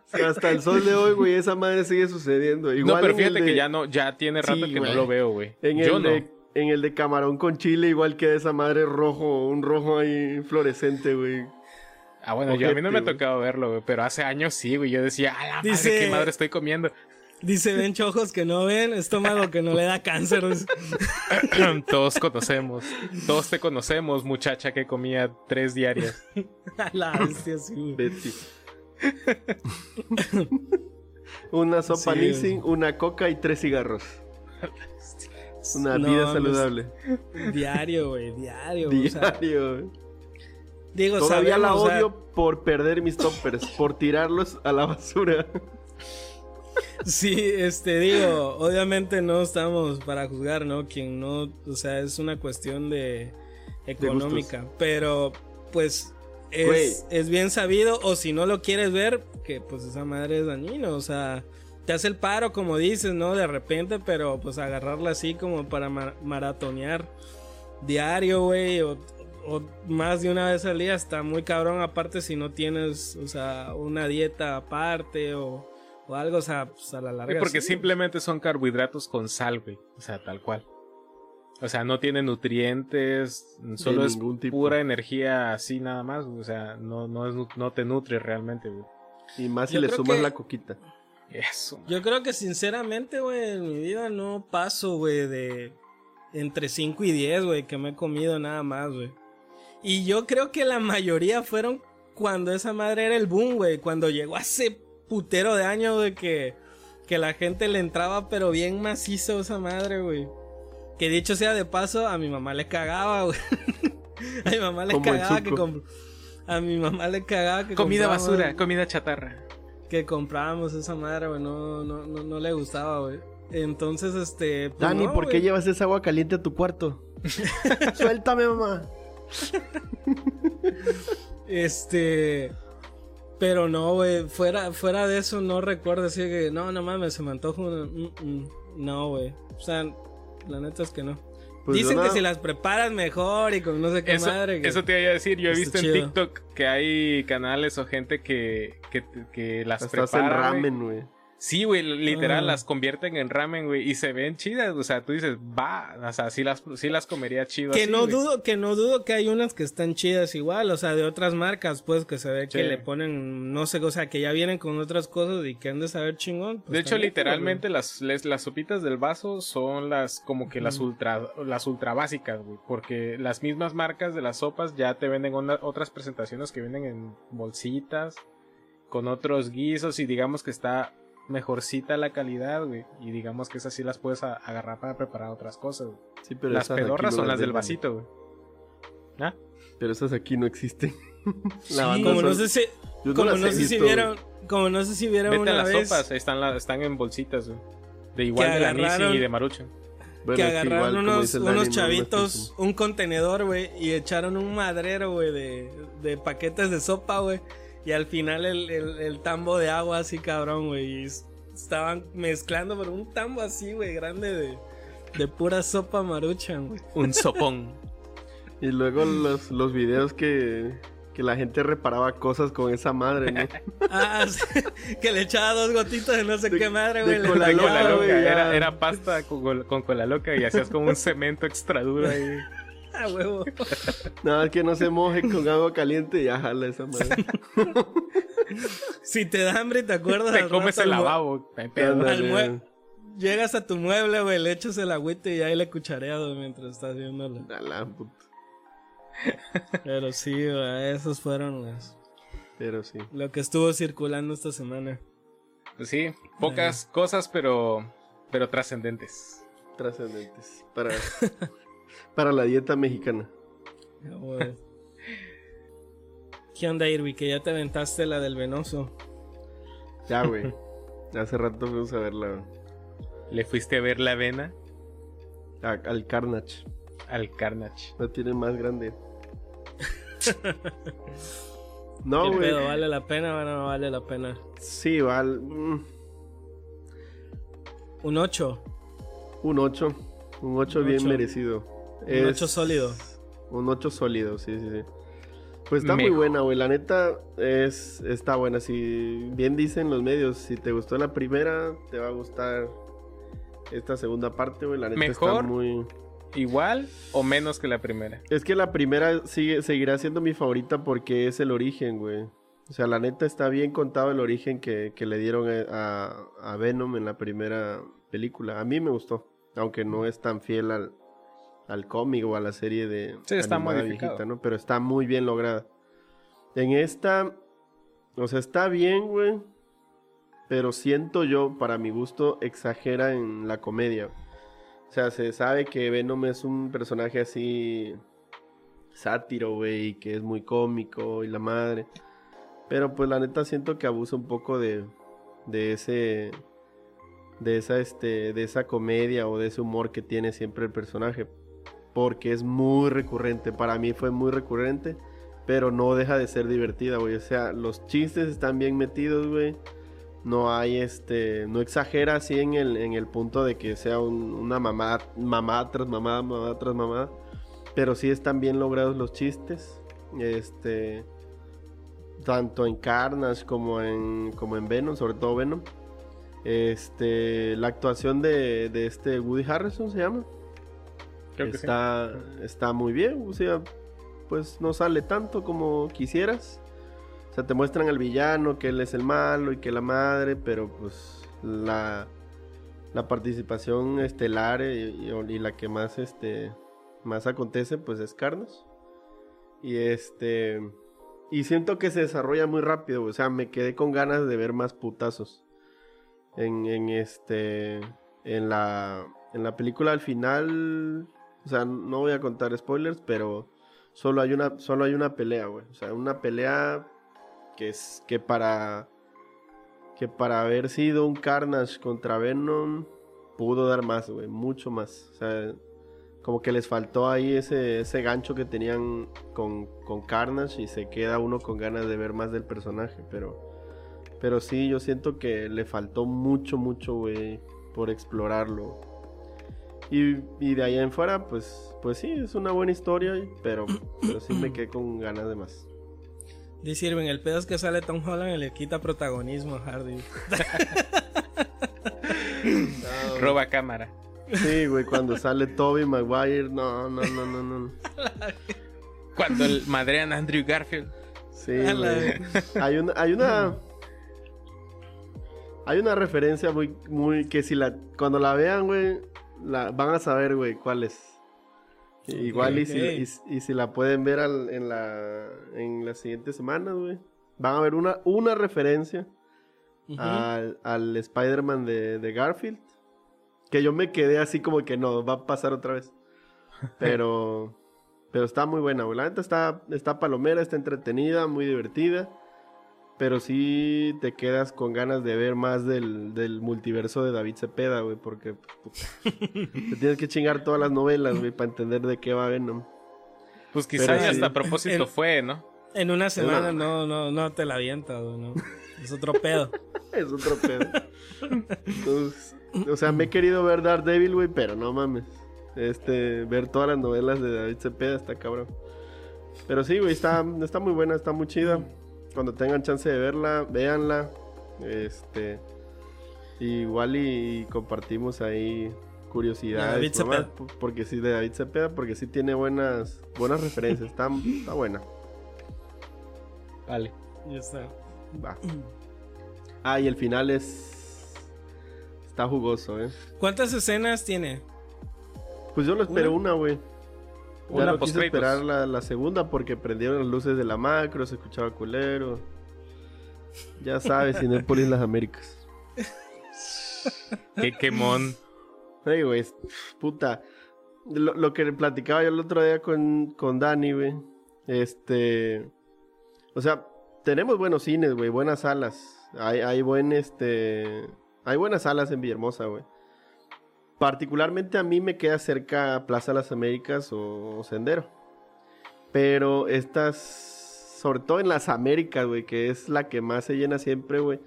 Sí, Hasta el sol de hoy, güey, esa madre sigue sucediendo. Igual
no, pero fíjate
de-
que ya no ya tiene rato
Sí,
que
güey.
no lo veo, güey.
En
Yo
el,
no.
de, en el de camarón con chile, igual queda esa madre rojo, un rojo ahí fluorescente, güey.
Ah, bueno, yo a mí no me ha tocado verlo, güey, pero hace años sí, güey. Yo decía, a la madre,
Dice-
qué madre estoy comiendo.
Dice, ven ojos que no ven, estómago que no le da cáncer.
todos conocemos, todos te conocemos, muchacha que comía tres diarias.
A la bestia, sí, güey.
Betty. una sopa
Sí,
Nissin, una coca y tres cigarros. Una
No,
vida saludable.
Diario, güey, diario. o sea,
Diario.
digo,
Todavía la
sabemos, o sea,
odio por perder mis toppers, por tirarlos a la basura.
Sí, este, digo, obviamente no estamos para juzgar, ¿no? Quien no, o sea, es una cuestión de económica, pero pues es, es bien sabido, o si no lo quieres ver, que pues esa madre es dañino, o sea, te hace el paro, como dices, ¿no? De repente, pero pues agarrarla así como para ma- maratonear diario, güey, o, o más de una vez al día está muy cabrón, aparte si no tienes, o sea, una dieta aparte o, o algo, o sea, pues a la larga.
Porque
sí.
simplemente son carbohidratos con sal, güey. O sea, tal cual. O sea, no tiene nutrientes, solo es
tipo.
pura energía así nada más. O sea, no, no, es, nu- no te nutre realmente, güey.
Y más si
Yo
le sumas
que-
la coquita.
Eso.
Yo creo que sinceramente, güey, en mi vida no paso, güey, de entre 5 y 10, güey, que me he comido nada más, güey. Y yo creo que la mayoría fueron cuando esa madre era el boom, güey, cuando llegó hace putero de años, güey, que, que la gente le entraba, pero bien macizo esa madre, güey. Que dicho sea de paso, a mi mamá le cagaba, güey. a mi mamá le cagaba que, comp- a mi mamá le cagaba que
Comida basura, comida chatarra.
que comprábamos esa madre, güey, no, no, no, no le gustaba, güey. Entonces, este... pues
Dani,
no,
¿por qué llevas esa agua caliente a tu cuarto? Suéltame, mamá.
Este... Pero no, güey, fuera, fuera de eso no recuerdo así que... No, no mames, se me antoja una... mm, mm, No, güey. O sea, la neta es que no.
Pues
Dicen que si las preparas mejor y con no sé qué
Eso,
madre. que-
eso te iba a decir. Yo he visto en. TikTok que hay canales o gente que, que, que las
Hasta hacen
prepara. güey.
ramen, güey.
Sí, güey, literal,
Ah.
las convierten en ramen, güey, y se ven chidas, o sea, tú dices, va, o sea, sí las, sí las comería chido
Que
así,
no dudo, que no dudo que hay unas que están chidas igual, o sea, de otras marcas, pues, que se ve que le ponen, no sé, o sea, que ya vienen con otras cosas y que han de saber chingón. pues,
De hecho, literalmente las, les- las sopitas del vaso son las como que las ultra las ultra básicas, güey, porque las mismas marcas de las sopas ya te venden una- otras presentaciones que vienen en bolsitas con otros guisos y digamos que está mejorcita la calidad, güey, y digamos que esas sí las puedes a- agarrar para preparar otras cosas. güey.
Sí, pero
Las pedorras son las del vasito, güey. ¿Ah?
Pero esas aquí no existen.
Sí,
La banda
como no sé si,
Yo
como
las
no
he
sé si
visto,
vieron, como no sé si vieron
Vete a
una
las
vez
sopas, están, la- están en bolsitas, güey. De igual
Que
de la Nissin y de Maruchan.
Bueno,
que agarraron
igual,
unos, unos chavitos, un contenedor, güey, y echaron un madrero, güey, de, de paquetes de sopa, güey. Y al final el, el, el tambo de agua así, cabrón, güey. Estaban mezclando, pero un tambo así, güey, grande de, de pura sopa maruchan, güey.
Un sopón.
Y luego los, los videos que, que la gente reparaba cosas con esa madre, ¿no?
Ah, sí, que le echaba dos gotitas de no sé
De-
qué madre, güey.
cola
cola
loca,
era, era pasta con, con cola loca y hacías como un cemento extra duro ahí.
Ah, huevo.
Nada que no se moje con agua caliente y ya jala esa madre.
Si te da hambre y te acuerdas.
Te comes
rato
el lavabo.
al Llegas a tu mueble, güey, le echas el agüita y ahí le cuchareas güey, mientras estás viéndolo.
La puta.
Pero sí, güey, esos fueron las-
Pero sí.
lo que estuvo circulando esta semana.
Pues sí, pocas cosas, pero, pero trascendentes.
Trascendentes. Para, para la dieta mexicana.
¿Qué onda, Irvi? Que ya te aventaste la del venoso.
Ya, güey. Hace rato fuimos a verla.
Le fuiste a ver la vena
a- al Carnage.
al Carnage.
La tiene más grande. No,
¿Qué
güey.
¿Vale la pena o no vale la pena?
Sí, vale. mm,
Un 8.
Un 8. Un 8
Un
bien
ocho.
merecido.
Un ocho sólido.
Un 8 sólido, sí, sí, sí. Pues está muy buena, güey. La neta es está buena. Si bien dicen los medios, si te gustó la primera, te va a gustar esta segunda parte, güey. La neta está
Mejor.
muy.
¿Igual o menos que la primera?
Es que la primera sigue, seguirá siendo mi favorita porque es el origen, güey. O sea, la neta está bien contado el origen que, que le dieron a, a Venom en la primera película. A mí me gustó, aunque no es tan fiel al, al cómic o a la serie de
Sí, está.
¿no? Pero está muy bien lograda. En esta, o sea, está bien, güey. Pero siento yo, para mi gusto, exagera en la comedia. O sea, se sabe que Venom es un personaje así sátiro, güey, que es muy cómico y la madre. Pero pues la neta siento que abusa un poco de, de ese de esa este de esa comedia o de ese humor que tiene siempre el personaje, porque es muy recurrente, para mí fue muy recurrente, pero no deja de ser divertida, güey, o sea, los chistes están bien metidos, güey. No hay este, no exagera así en el, en el punto de que sea un- una mamá, mamá tras mamá, mamá tras mamá. Pero sí están bien logrados los chistes. Este. Tanto en Carnage como en. como en Venom, sobre todo Venom. Este. La actuación de, de este Woody Harrison se llama.
Creo que
está, está muy bien. O sea, pues no sale tanto como quisieras. O sea, te muestran al villano, que él es el malo y que la madre, pero pues la, la participación estelar y, la que más este más acontece pues es Carnage. Y este y siento que se desarrolla muy rápido, o sea, me quedé con ganas de ver más putazos. En, en este en la en la película al final, o sea, no voy a contar spoilers, pero solo hay una, solo hay una pelea, güey. O sea, una pelea que es que para que para haber sido un Carnage contra Venom pudo dar más, güey, mucho más. O sea, como que les faltó ahí ese, ese gancho que tenían con, con Carnage y se queda uno con ganas de ver más del personaje, pero pero sí, yo siento que le faltó mucho, mucho, güey, por explorarlo. Y, y, de ahí en fuera, pues, pues sí, es una buena historia, pero, pero sí me quedé con ganas de más.
Dice Irving, el pedo es que sale Tom Holland y le quita protagonismo a Hardy.
Roba cámara.
Sí, güey, cuando sale Toby Maguire, no, no, no, no, no.
Cuando el madrean a Andrew Garfield.
Sí, güey. Hay una, hay una, hay una referencia muy, muy, que si la, cuando la vean, güey, la, van a saber, güey, cuál es. Igual y, si, y, si la pueden ver en, la, en las siguientes semanas, güey. Van a ver una, una referencia al, al Spider-Man de, de, Garfield. Que yo me quedé así como que no, va a pasar otra vez. Pero, pero está muy buena, güey. La neta está, está palomera, está entretenida, muy divertida. Pero sí te quedas con ganas de ver más del, del multiverso de David Cepeda, güey, porque te tienes que chingar todas las novelas, güey, para entender de qué va Venom.
Pues quizá hasta a propósito fue, ¿no?
En una semana no, no, no te la avientas, güey, ¿no? Es otro pedo.
es otro pedo. o sea, me he querido ver Daredevil, güey, pero no mames. Este, ver todas las novelas de David Cepeda está cabrón. Pero sí, güey, está, está muy buena, está muy chida cuando tengan chance de verla, véanla. Este, igual y, compartimos ahí curiosidades. Porque sí, de David Cepeda, porque sí tiene buenas, buenas referencias. Está, está buena.
Vale.
Ya está.
Va. Ah, y el final es. Está jugoso, ¿eh?
¿Cuántas escenas tiene?
Pues yo lo espero una, güey. Ya no quise esperar la, segunda porque prendieron las luces de la macro, se escuchaba culero. Ya sabes, Cinépolis Las Américas.
Qué quemón.
Hey, güey, puta. Lo, que platicaba yo el otro día con, con Dani, güey. Este. O sea, tenemos buenos cines, güey, buenas salas. Hay, hay buen, este. Hay buenas salas en Villahermosa, güey. Particularmente a mí me queda cerca Plaza Las Américas o, Sendero. Pero estas, sobre todo en las Américas, güey, que es la que más se llena siempre, güey.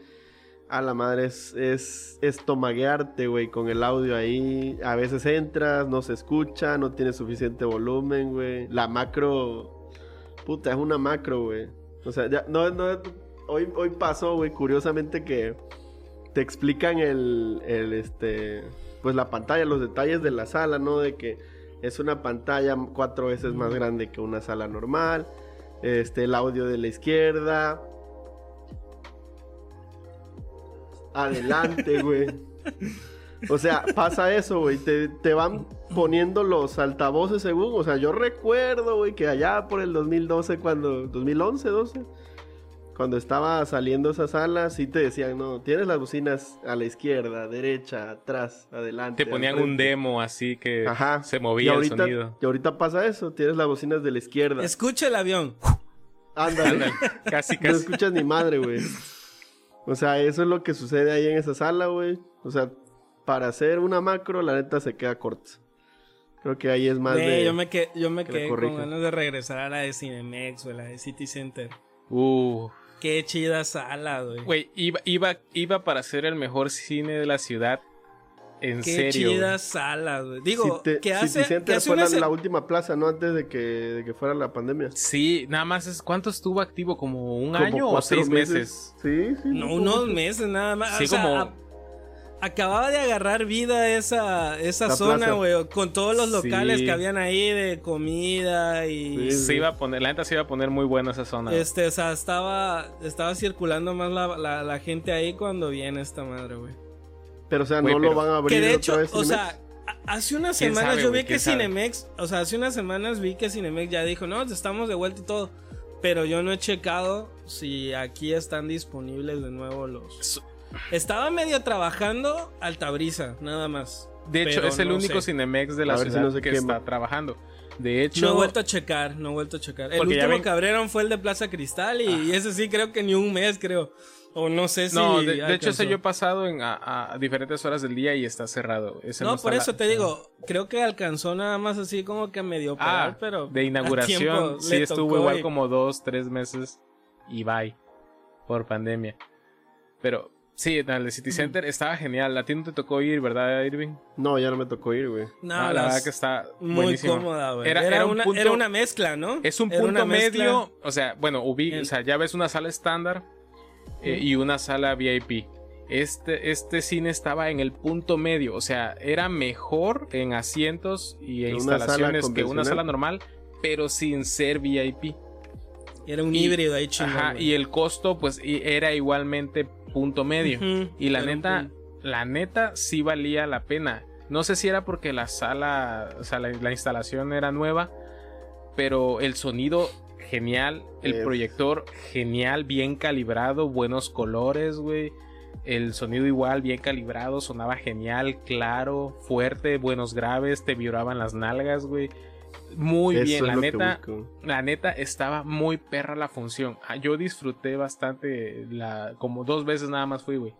A la madre es, es estomaguearte, güey, con el audio ahí. A veces entras, no se escucha, no tiene suficiente volumen, güey. La macro, puta, es una macro, güey. O sea, ya, no, no, hoy, hoy pasó, güey, curiosamente que te explican el, el, este, pues la pantalla, los detalles de la sala, ¿no? De que es una pantalla cuatro veces más grande que una sala normal. Este, el audio de la izquierda. Adelante, güey. O sea, pasa eso, güey. Te, te, van poniendo los altavoces según. O sea, yo recuerdo, güey, que allá por el 2012, cuando. 2011, 12 cuando estaba saliendo esa sala, sí te decían, no, tienes las bocinas a la izquierda, derecha, atrás, adelante.
Te ponían un demo así que se movía el sonido.
Y ahorita pasa eso, tienes las bocinas de la izquierda.
Escucha el avión.
Ándale.
casi, casi.
No escuchas ni madre, güey. O sea, eso es lo que sucede ahí en esa sala, güey. O sea, para hacer una macro, la neta se queda corta. Creo que ahí es más de...
Yo me, quedé, yo me quedé con ganas de regresar a la de Cinemex o a la de City Center.
Uh...
Qué chida sala, güey.
Güey, iba, iba, iba para ser el mejor cine de la ciudad. En
Qué
serio.
Qué chida sala, güey. Digo, ¿qué hace?
¿qué hace fue la, la, última plaza, ¿no? Antes de que, de que, fuera la pandemia.
Sí, nada más es. ¿Cuánto estuvo activo? ¿Como un año o seis meses?
Sí, sí.
No, unos meses nada más. Sí, como acababa de agarrar vida esa, esa zona, güey, con todos los locales que habían ahí de comida y...
Se iba a poner, la neta se iba a poner muy buena esa zona.
Este, o sea, estaba, estaba circulando más la, la, gente ahí cuando viene esta madre, güey.
Pero, o sea, no lo van a abrir
Que de hecho, o sea, hace unas semanas yo vi que Cinemex, o sea, hace unas semanas vi que Cinemex ya dijo, no, estamos de vuelta y todo. Pero yo no he checado si aquí están disponibles de nuevo los... Estaba medio trabajando Altabrisa, nada más.
De hecho, es el único Cinemex de la ciudad que está trabajando. De hecho,
No he vuelto a checar, no he vuelto a checar. El último
ven-
que abrieron fue el de Plaza Cristal y, y ese sí creo que ni un mes, creo. O no sé si.
no, de, de hecho ese yo he pasado en, a, a diferentes horas del día y está cerrado. Ese
No,
está
por
la-
eso te digo, creo que alcanzó nada más así como que a medio operar,
Ah,
pero.
de inauguración sí estuvo igual
y-
como dos, tres meses y bye por pandemia. Pero sí, en el City Center estaba genial. A ti no te tocó ir, ¿verdad, Irving?
No, ya no me tocó ir, güey.
No,
No, la verdad que está
Muy
buenísimo.
cómoda, güey.
Era-
Era,
era un
una,
punto-
era una mezcla, ¿no?
Es un punto medio, o sea, bueno, ubi-
El-
o sea, ya ves una sala estándar eh, y una sala VIP. Este, este cine estaba en el punto medio, o sea, era mejor en asientos y en instalaciones que una sala normal, pero sin ser VIP.
Era un
Y-
híbrido ahí chingón.
Ajá, y el costo pues era igualmente punto medio. Y la neta, la neta sí valía la pena. No sé si era porque la sala, o sea, la, la instalación era nueva, pero el sonido genial, el proyector genial, bien calibrado, buenos colores, güey. El sonido igual, bien calibrado, sonaba genial, claro, fuerte, buenos graves, te vibraban las nalgas, güey. Muy
Eso
bien, la neta. La neta estaba muy perra la función. Ah, Yo disfruté bastante la como dos veces nada más fui, güey.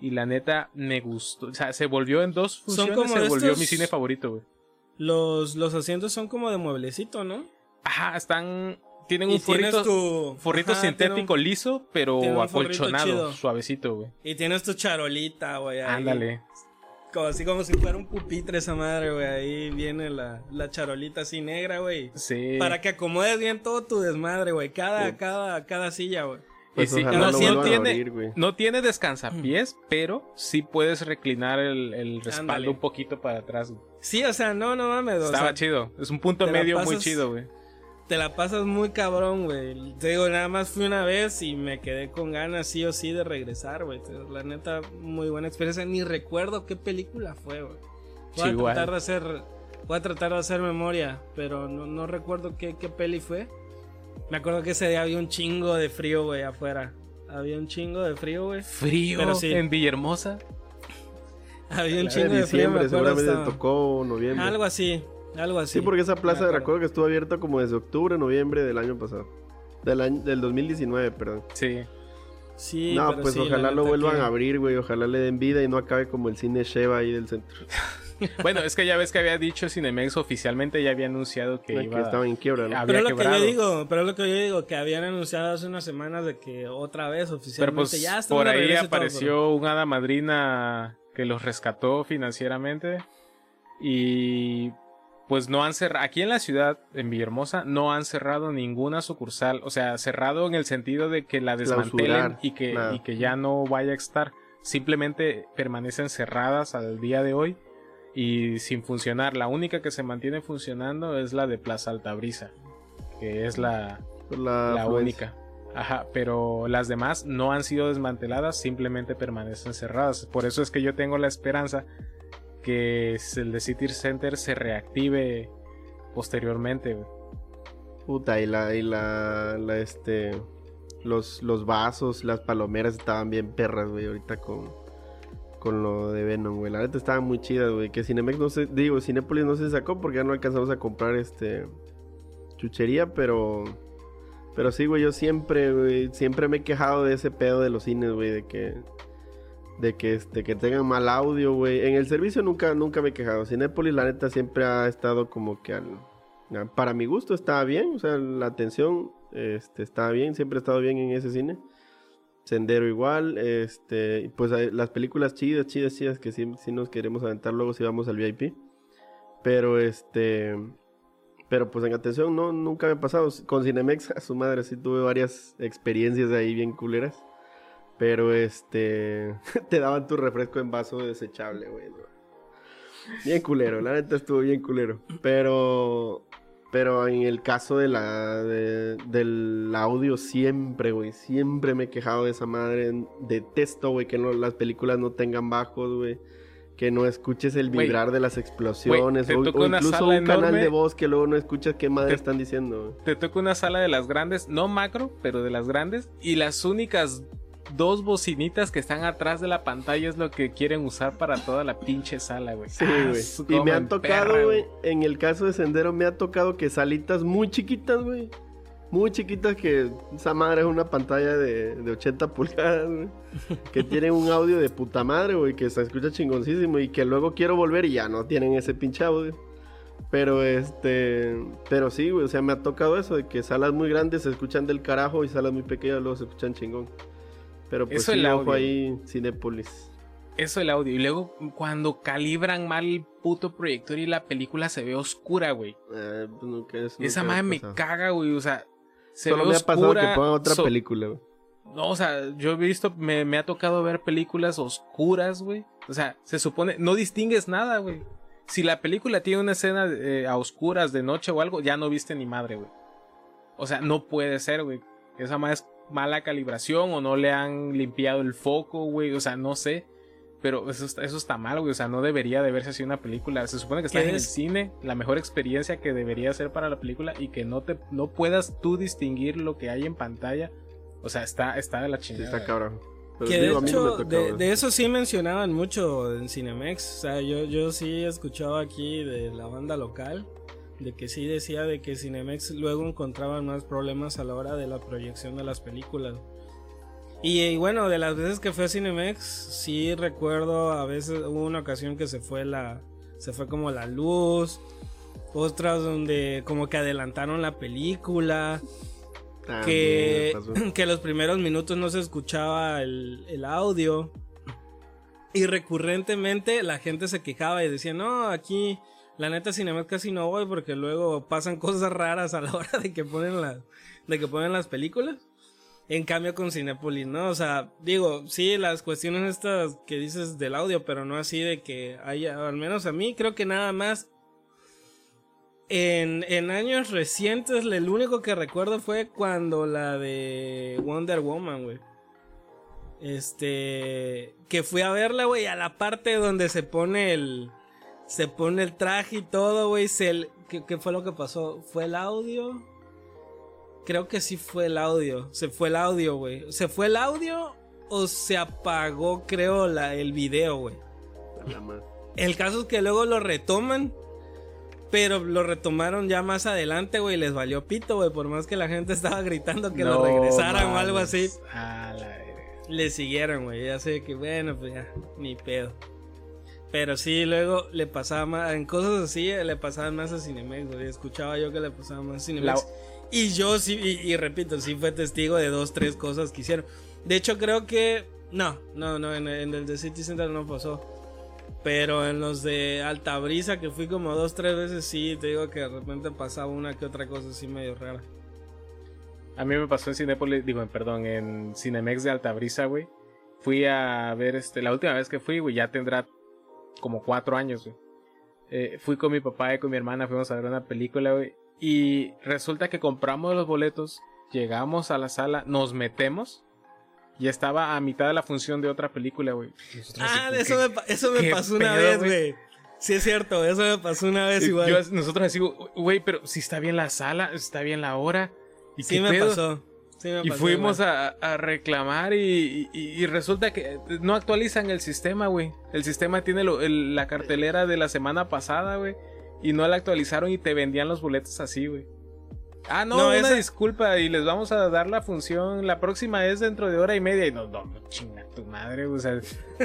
Y la neta me gustó, o sea, se volvió en dos
Son
funciones,
como
se volvió mi cine favorito, güey.
Los, los asientos son como de mueblecito, ¿no?
Ajá, están tienen
Y
un forrito,
tu.
forrito
ajá,
sintético
un-
liso, pero acolchonado, suavecito, güey.
Y tienes tu charolita, güey. ahí.
Ándale.
Como así como si fuera un pupitre esa madre, güey. Ahí viene la, la charolita así negra, güey.
Sí.
Para que acomodes bien todo tu desmadre, güey. Cada, cada, cada silla, güey.
Pues
Y sí,
no
tiene-
abrir.
No tiene descansapiés, pero sí puedes reclinar el, el respaldo un poquito para atrás. güey.
Sí, o sea, no, no mames. O
Estaba
sea,
chido. Es un punto medio muy chido, güey.
Te la pasas muy cabrón, güey. Te digo, nada más fui una vez y me quedé con ganas sí o sí de regresar, güey. La neta, muy buena experiencia. Ni recuerdo qué película fue, güey. Voy a
Chihuahua.
tratar de hacer, voy a tratar de hacer memoria, pero no, no recuerdo qué, qué peli fue. Me acuerdo que ese día había un chingo de frío, güey, afuera. Había un chingo de frío, güey.
Frío
Pero sí.
en Villahermosa.
Había un chingo
de
de frío, me
diciembre,
acuerdo.
seguramente
estaba-
tocó noviembre.
Algo así, algo así.
Sí, porque esa plaza
me
de recuerdo que estuvo abierta como desde octubre, noviembre del año pasado. Del, año, del 2019, perdón.
Sí.
Sí,
no,
pero
pues
sí,
ojalá lo vuelvan
que-
a abrir, güey. Ojalá le den vida y no acabe como el cine Sheva ahí del centro.
Bueno, es que ya ves que había dicho Cinemex oficialmente, ya había anunciado que
que
iba
estaba en quiebra, ¿no?
Pero es lo que
quebrado.
yo digo, pero lo que yo digo, que habían anunciado hace unas semanas de que otra vez
Pero
oficialmente
pues
ya
por ahí
y todo,
apareció un hada madrina que los rescató financieramente y pues no han cerrado, aquí en la ciudad, en Villahermosa, no han cerrado ninguna sucursal, o sea, cerrado en el sentido de que la desmantelen y que, y que ya no vaya a estar, simplemente permanecen cerradas al día de hoy y sin funcionar. La única que se mantiene funcionando es la de Plaza Altabrisa, que es la,
la,
la única. Ajá, pero las demás no han sido desmanteladas, simplemente permanecen cerradas. Por eso es que yo tengo la esperanza que el de City Center se reactive posteriormente.
Puta, y la, y la, este, los, los vasos, las palomeras estaban bien perras, güey, ahorita con, con lo de Venom, güey. La neta estaban muy chidas, güey. Que Cinemex no se, digo, Cinépolis no se sacó porque ya no alcanzamos a comprar, este, chuchería, pero, pero sí, güey, yo siempre, güey, siempre me he quejado de ese pedo de los cines, güey, de que, de que, este, que tengan mal audio, güey. En el servicio nunca, nunca me he quejado. Cinépolis, la neta, siempre ha estado como que al, Para mi gusto estaba bien, o sea, la atención este, estaba bien, siempre he estado bien en ese cine. Sendero igual, este, pues las películas chidas, chidas, chidas que sí, sí nos queremos aventar luego si vamos al VIP. Pero este, pero pues en atención no, nunca me ha pasado. Con Cinemex, a su madre, sí tuve varias experiencias ahí bien culeras. Pero este, te daban tu refresco en vaso desechable, güey. Bien culero, la neta estuvo bien culero. Pero, pero en el caso de la, de- del audio siempre, güey, siempre me he quejado de esa madre. Detesto, güey, que no- las películas no tengan bajos, güey. Que no escuches el vibrar de las explosiones. o, incluso un canal de voz que luego no escuchas qué madre
Te-
están diciendo.
Te toca una sala de las grandes, no macro, pero de las grandes, y las únicas dos bocinitas que están atrás de la pantalla es lo que quieren usar para toda la pinche sala, güey.
Sí,
Ah,
güey. y me han
emperra,
tocado, güey, en el caso de Sendero me ha tocado que salitas muy chiquitas, güey. Muy chiquitas que esa madre es una pantalla de, de 80 pulgadas, güey. Que tienen un audio de puta madre, güey, que se escucha chingoncísimo y que luego quiero volver y ya no tienen ese pinche audio. Pero este, pero sí, güey, o sea, me ha tocado eso de que salas muy grandes se escuchan del carajo y salas muy pequeñas luego se escuchan chingón. Pero pues
Eso
sí,
el
ojo
audio.
ahí Cinépolis.
Eso el audio. Y luego cuando calibran mal el puto proyector y la película se ve oscura, güey.
Eh, pues, nunca es-
Esa
nunca
madre me caga, güey. O sea, se
Solo
ve
me ha pasado que pongan otra
so-
película, güey.
No, o sea, yo he visto, me, me ha tocado ver películas oscuras, güey. O sea, se supone, no distingues nada, güey. Si la película tiene una escena eh, a oscuras de noche o algo, ya no viste ni madre, güey. O sea, no puede ser, güey. Esa más es mala calibración o no le han limpiado el foco, güey. O sea, no sé. Pero eso está, eso está mal, güey. O sea, no debería de verse así una película. Se supone que estás
¿Qué
en el cine, la mejor experiencia que debería ser para la película y que no te no puedas tú distinguir lo que hay en pantalla. O sea, está, está de la
Sí,
chingada.
está cabrón. Pero
Que de
digo, a mí no me
hecho, de eso sí mencionaban mucho en Cinemex. O sea, yo, yo sí escuchaba aquí de la banda local. De que sí decía de que Cinemex luego encontraban más problemas a la hora de la proyección de las películas. Y, y bueno, de las veces que fue a Cinemex, sí recuerdo a veces hubo una ocasión que se fue la. Se fue como la luz. Otras donde como que adelantaron la película
También
que,
pasó.
que los primeros minutos no se escuchaba el, el audio. Y recurrentemente la gente se quejaba y decía, no, aquí la neta Cinemex casi no voy porque luego pasan cosas raras a la hora de que ponen las, de que ponen las películas. En cambio con Cinepolis, ¿no? O sea, digo, sí, las cuestiones estas que dices del audio, pero no así de que haya, al menos a mí, creo que nada más en, en años recientes, el único que recuerdo fue cuando la de Wonder Woman, güey. Este. Que fui a verla, güey, a la parte donde se pone el. Se pone el traje y todo, güey. Se, ¿qué, qué fue lo que pasó? ¿Fue el audio? Creo que sí fue el audio. Se fue el audio, güey. ¿Se fue el audio o se apagó, creo, la, el video, güey? El caso es que luego lo retoman. Pero lo retomaron ya más adelante, güey. Les valió pito, güey. Por más que la gente estaba gritando que lo regresaran o algo así.
A la.
Le siguieron, güey. Ya sé que, bueno, pues ya, ni pedo. Pero sí, luego le pasaba más. En cosas así, eh, le pasaban más a Cinemex, güey. Escuchaba yo que le pasaba más a Cinemex. Y yo sí, y, y repito, sí fue testigo de dos, tres cosas que hicieron. De hecho, creo que. No, no, no, en, en el de City Center no pasó. Pero en los de Altabrisa, que fui como dos, tres veces, sí, te digo que de repente pasaba una que otra cosa así medio rara.
A mí me pasó en Cinépolis, digo, perdón, en Cinemex de Altabrisa, güey. Fui a ver, este, la última vez que fui, güey, ya tendrá como cuatro años, güey. Eh, fui con mi papá y con mi hermana, fuimos a ver una película, güey. Y resulta que compramos los boletos, llegamos a la sala, nos metemos y estaba a mitad de la función de otra película, güey.
Ah, eso me, eso me pasó una
pedo,
vez,
güey.
Sí, es cierto, eso me pasó una vez igual.
yo- nosotros así, güey, pero si está bien la sala, está bien la hora. ¿Y
sí
qué
me
pedo?
pasó. Sí
Y
pasó
fuimos a, a reclamar y, y- y resulta que no actualizan el sistema, güey. El sistema tiene lo- el- la cartelera de la semana pasada, güey. Y no la actualizaron y te vendían los boletos así, güey. Ah, no,
No,
una
esa-
disculpa y les vamos a dar la función. La próxima es dentro de hora y media. Y no, no, no, chinga tu madre, o sea,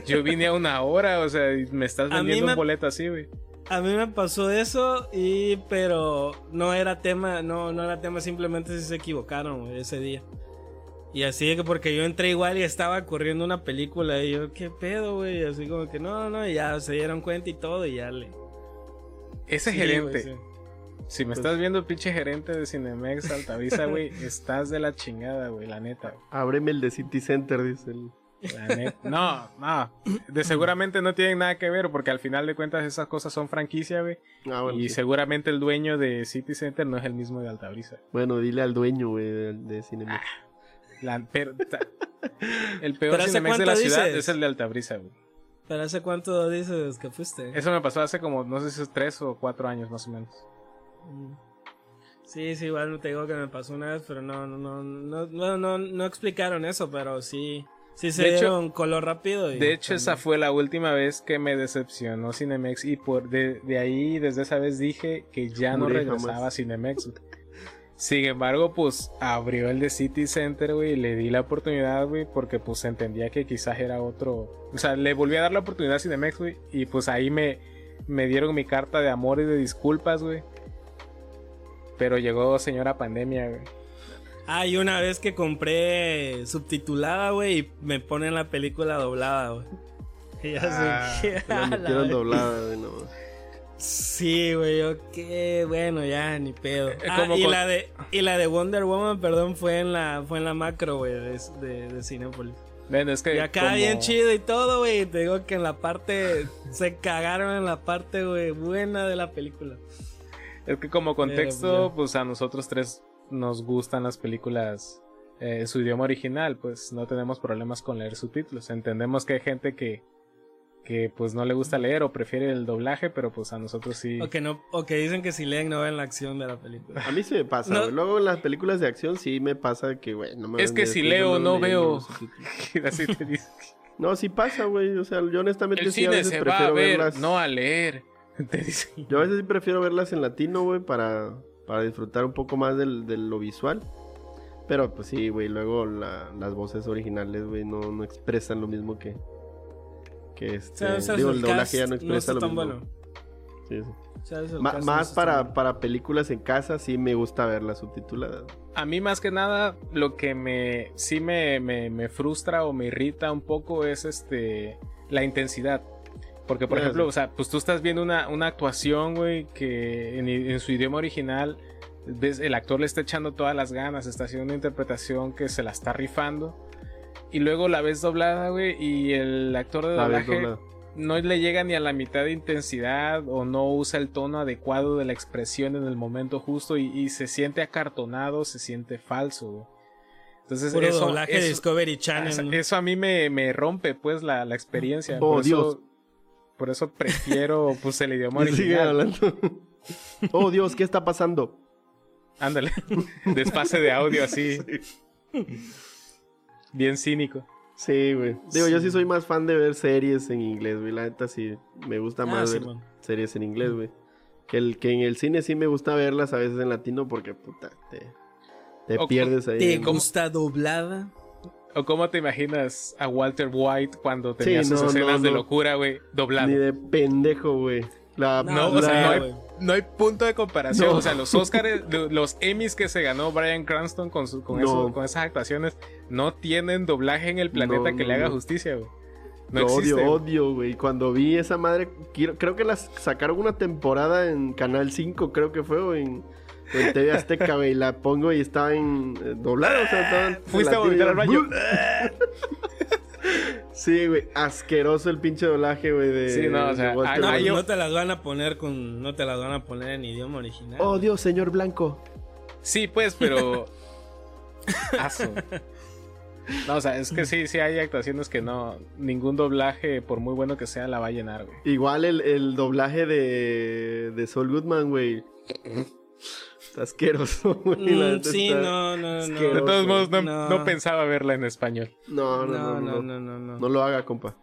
yo vine a una hora, o sea, y me estás vendiendo
me-
un boleto así, güey.
A mí me pasó eso y pero no era tema, no, no era tema, simplemente si se equivocaron güey, ese día. Y así que porque yo entré igual y estaba corriendo una película y yo, ¿qué pedo, güey? Así como que no, no, y ya se dieron cuenta y todo y ya le.
Ese
Sí,
gerente,
sí.
si me estás viendo, pinche gerente de Cinemex Altavisa, güey, estás de la chingada, güey, la neta.
Ábreme el de City Center, dice el.
No, no. De seguramente no tienen nada que ver porque al final de cuentas esas cosas son franquicia, güey.
Ah, bueno,
y
sí.
seguramente el dueño de City Center no es el mismo de Altabrisa.
Bueno, dile al dueño, güey, de, de Cinemex.
La per- ta- el peor
¿Pero hace
Cinemex de la ciudad es el de Altabrisa, güey.
¿Pero hace cuánto dices que fuiste?
Eso me pasó hace como, no sé si es tres o cuatro años más o menos.
Mm. Sí, sí, igual no te digo que me pasó una vez, pero no, no, no, no, no, no, no explicaron eso, pero sí. Sí, se
De hecho-
dieron color rápido. y
De hecho, esa fue la última vez que me decepcionó Cinemex y por de, de ahí, desde esa vez dije que ya no regresaba
jamás.
a Cinemex. güey. Sin embargo, pues abrió el de City Center, güey, y le di la oportunidad, güey, porque pues entendía que quizás era otro... O sea, le volví a dar la oportunidad a Cinemex, güey, y pues ahí me, me dieron mi carta de amor y de disculpas, güey. Pero llegó señora pandemia, güey.
Ah, y una vez que compré subtitulada, güey, y me ponen la película doblada, güey. Y ya
Ah,
sé
Se la metieron doblada, güey, no.
Sí, güey, ok, bueno, ya, ni pedo.
Eh,
Ah,
como
y,
con-
la de, y la de Wonder Woman, perdón, fue en la, fue en la macro, güey, de, de, de Cinépolis.
Bueno, es que
Y acá
como-
bien chido y todo, güey. y Te digo que en la parte, se cagaron en la parte, güey, buena de la película.
Es que como contexto,
Pero, ya.
pues a nosotros tres nos gustan las películas eh, en su idioma original, pues no tenemos problemas con leer subtítulos. Entendemos que hay gente que, que pues no le gusta leer o prefiere el doblaje, pero pues a nosotros sí.
O que, no, o que dicen que si leen no ven la acción de la película.
A mí se me pasa,
No.
güey. Luego en las películas de acción sí me pasa que, güey, no me
Es que si leo, no
leyendo
veo.
los subtítulos.
Así te dice.
No, sí pasa, güey. O sea, yo honestamente
El
sí a
cine
veces
se va a
prefiero
ver,
verlas.
no a leer. Te dice.
Yo a veces sí prefiero verlas en latino, güey, para, para disfrutar un poco más del, de lo visual. Pero pues sí, güey, luego la- las voces originales, güey, no, no expresan lo mismo que... Que este...
O sea, o sea,
digo, el doblaje ya no expresa lo
tan
mismo.
bueno.
Sí, sí.
O sea,
Ma- más para, para películas en casa sí me gusta verlas subtituladas.
A mí más que nada lo que me sí me, me, me frustra o me irrita un poco es este la intensidad. Porque por ejemplo, o sea, pues tú estás viendo una, una actuación, güey, que en, en su idioma original ves el actor le está echando todas las ganas, está haciendo una interpretación que se la está rifando. Y luego la ves doblada, güey, y el actor de doblaje no le llega ni a la mitad de intensidad o no usa el tono adecuado de la expresión en el momento justo y, y se siente acartonado, se siente falso. güey. Entonces
Puro
eso,
doblaje
eso-
Discovery Channel.
eso a mí me, me rompe pues la, la experiencia.
Oh,
por
Dios.
Eso, por eso prefiero pues el idioma original.
hablando. oh, Dios, ¿qué está pasando?
Ándale. Desfase de audio así. Bien cínico.
Sí, güey. Digo, yo sí soy más fan de ver series en inglés, güey. La neta sí me gusta
Ah,
más
sí,
ver
man.
series en inglés, güey. Que, el, que en el cine sí me gusta verlas a veces en latino porque, puta, te, te
O-
pierdes ahí.
¿Te gusta doblada?
¿O cómo te imaginas a Walter White cuando tenía
Sí,
sus
no,
escenas
no,
de locura, güey? Doblado.
Ni de pendejo, güey. La,
No,
No,
o sea,
la-
no hay,
güey.
no hay punto de comparación.
No.
O sea, los Oscars, lo- los Emmys que se ganó Brian Cranston con, su- con,
No.
eso- con esas actuaciones no tienen doblaje en el planeta
No,
que
no,
le haga justicia, güey. No existe.
odio, odio, güey. Cuando vi esa madre, quiero- creo que las sacaron una temporada en Canal 5, creo que fue, o en, en TV Azteca, güey. y La pongo y estaba en eh, doblada, o sea, estaba
Fuiste a vomitar al baño.
Sí, güey, asqueroso el pinche doblaje, güey, de
Sí, no, o sea,
de Walter
ah,
No,
White.
yo-
no te las van a poner con. No te las van a poner en idioma original.
Oh, Dios, señor Blanco.
Sí, pues, pero. Aso. No, o sea, es que sí, sí hay actuaciones que no. Ningún doblaje, por muy bueno que sea, la va a llenar, güey.
Igual el, el doblaje de, de Saul Goodman, güey. Está asqueroso, güey.
Mm, sí,
está
no, no, no.
De todos modos, no,
No.
no pensaba verla en español.
No, no,
No, no, no, no, no.
No lo haga, compa.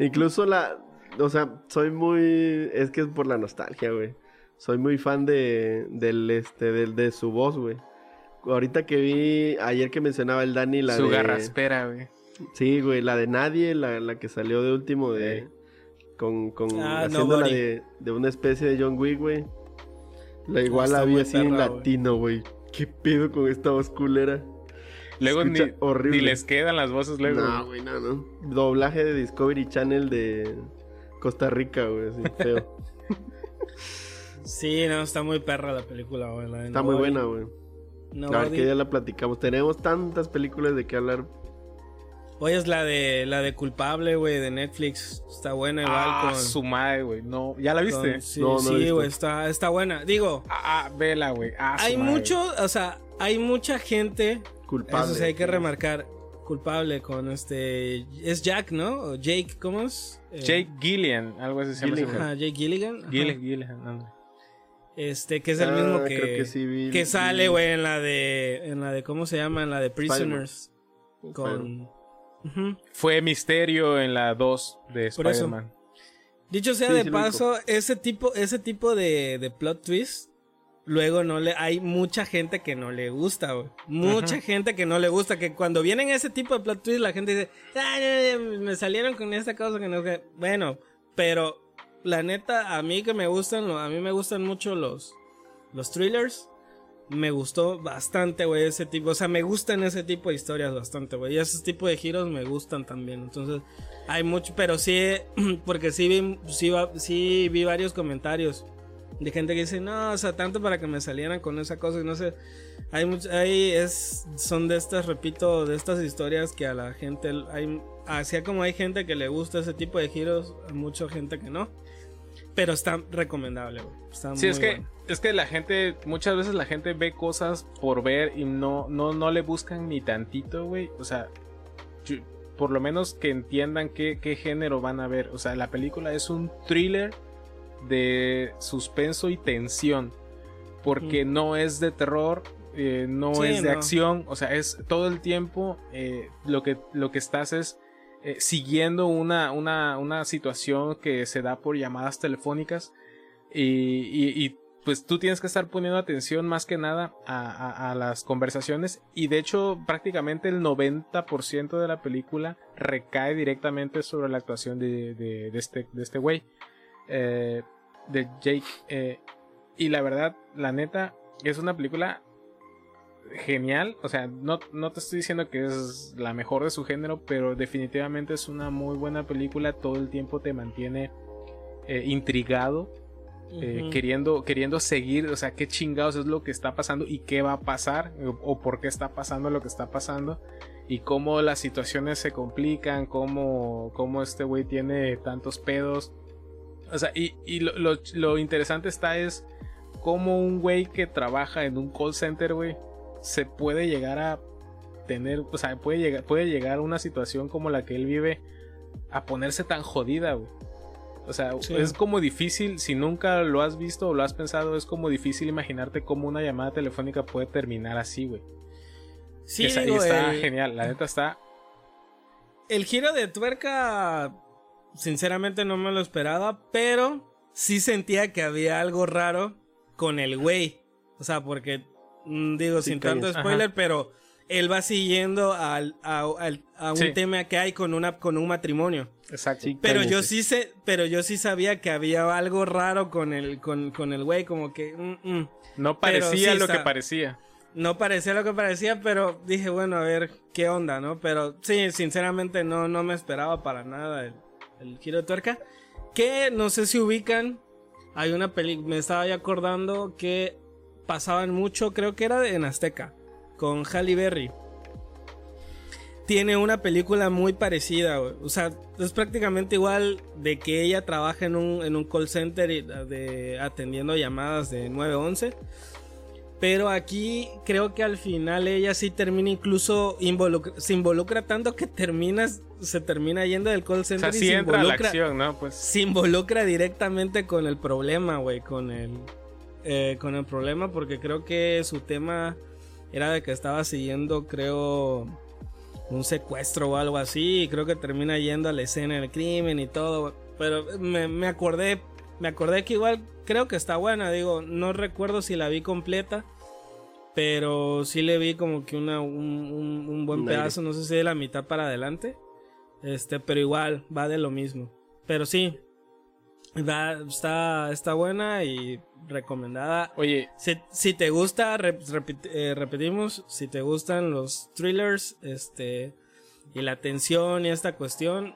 Incluso la. O sea, soy muy. Es que es por la nostalgia, güey. Soy muy fan de. Del este. Del, de su voz, güey. Ahorita que vi. Ayer que mencionaba el Dani, la
Su
de.
garraspera, güey.
Sí, güey, la de nadie, la, la que salió de último de.
Sí.
Con. con
Ah,
haciendo la de, de una especie de John Wick, güey. La igual
Está
la vi
muy
así en latino, güey. ¿Qué pedo con esta voz culera?
Luego ni,
horrible.
ni les quedan las voces luego.
No, güey, no, no. Doblaje de Discovery Channel de Costa Rica, güey, así feo.
Sí, no, está muy perra la película, güey.
Está muy buena, güey.
Nobody.
A ver que ya la platicamos. Tenemos tantas películas de qué hablar.
Oye, es la de la de culpable, güey, de Netflix. Está buena igual
Ah,
con.
su madre, güey. No, ¿ya la viste?
con- sí,
No, no
sí, güey, está, está buena. Digo,
Ah, ah, vela, güey. Ah,
hay
madre.
mucho, o sea, hay mucha gente.
Culpable.
Eso sí hay que remarcar. Culpable con este. Es Jack, ¿no? O Jake, ¿cómo es? Eh,
Jake Gillian, algo así se llama.
Gilligan.
Ajá, Jake Gilligan. ajá.
Gillian, Gillian, ándale.
Este, que es el
Ah,
mismo que.
que sí
que sale, güey, en la de. En la de. ¿Cómo se llama? En la de Prisoners. Con.
Fue Misterio en la 2 de. Spider-Man.
Dicho sea
Sí,
de
sí
paso, ese tipo, ese tipo de, de plot twist, luego no le, hay mucha gente que no le gusta, güey. Mucha
Ajá.
gente que no le gusta, que cuando vienen ese tipo de plot twist, la gente dice, "Ay, ay, ay, me salieron con esta cosa que no, que... Bueno, pero la neta, a mí que me gustan, a mí me gustan mucho los, los thrillers. Me gustó bastante, güey, ese tipo. O sea, me gustan ese tipo de historias bastante, güey. Y ese tipo de giros me gustan también. Entonces, hay mucho, pero sí, porque sí vi, sí, sí vi varios comentarios de gente que dice, no, o sea, tanto para que me salieran con esa cosa y no sé. Hay much- hay, es, son de estas, repito, de estas historias que a la gente, hay, así como hay gente que le gusta ese tipo de giros, hay mucha gente que no. Pero está recomendable, güey. Está
Sí,
muy
es que,
bueno.
Es que la gente, muchas veces la gente ve cosas por ver y no, no, no le buscan ni tantito, güey. O sea, yo- por lo menos que entiendan qué, qué género van a ver. O sea, la película es un thriller de suspenso y tensión. Porque no es de terror, eh, no
Sí,
es de
no.
acción. O sea, es todo el tiempo eh, lo, que, lo que estás es eh, siguiendo una, una, una situación que se da por llamadas telefónicas. Y, y- y, pues tú tienes que estar poniendo atención más que nada a, las conversaciones. Y de hecho, prácticamente el 90% de la película recae directamente sobre la actuación de este de este güey. eh, de Jake. eh, y la verdad, la neta, es una película genial. O sea, no, no te estoy diciendo que es la mejor de su género, pero definitivamente es una muy buena película. Todo el tiempo te mantiene eh, intrigado eh, queriendo, queriendo seguir, o sea, qué chingados es lo que está pasando y qué va a pasar, o, o por qué está pasando lo que está pasando, y cómo las situaciones se complican, cómo, cómo este güey tiene tantos pedos. O sea, y, y lo, lo- lo interesante está es cómo un güey que trabaja en un call center, güey, se puede llegar a tener, o sea, puede llegar, puede llegar a una situación como la que él vive a ponerse tan jodida, güey. O sea,
Sí.
es como difícil, si nunca lo has visto o lo has pensado, es como difícil imaginarte cómo una llamada telefónica puede terminar así, güey.
Sí, digo,
está genial, la neta está.
El giro de tuerca, sinceramente no me lo esperaba, pero sí sentía que había algo raro con el güey. O sea, porque, mm, digo,
Sí,
sin tanto
Ajá.
spoiler, pero él va siguiendo al- a, un
Sí.
tema que hay con, una, con un matrimonio.
Exacto.
Sí.
Pero yo sí sé, pero yo sí sabía que había algo raro con el, con, con el güey, como que mm, mm.
No parecía
sí
lo que parecía.
no parecía lo que parecía, pero dije, bueno, a ver qué onda, ¿no? Pero sí, sinceramente no, no me esperaba para nada el, el giro de tuerca. Que no sé si ubican, hay una película, me estaba ya acordando que pasaban mucho, creo que era en Azteca, con Halle Berry. Tiene una película muy parecida, güey. O sea, es prácticamente igual de que ella trabaja en un, en un call center y, de, atendiendo llamadas de 911. Pero aquí creo que al final ella sí termina incluso involucra, se involucra tanto que termina, se termina yendo del call
O
center y
sí
se
entra la
involucra,
acción, ¿no? Pues
se involucra directamente con el problema, güey, con el, eh, con el problema porque creo que su tema era de que estaba siguiendo, creo, un secuestro o algo así y creo que termina yendo a la escena del crimen y todo, pero me, me acordé, me acordé que igual creo que está buena, digo, no recuerdo si la vi completa. Pero sí le vi como que una, un, un- un buen pedazo, no sé si de la mitad para adelante. Este, pero igual, va de lo mismo. Pero sí, va, está, está buena y recomendada.
Oye,
Si, si te gusta, rep- repit- eh, repetimos, si te gustan los thrillers, este, y la tensión y esta cuestión,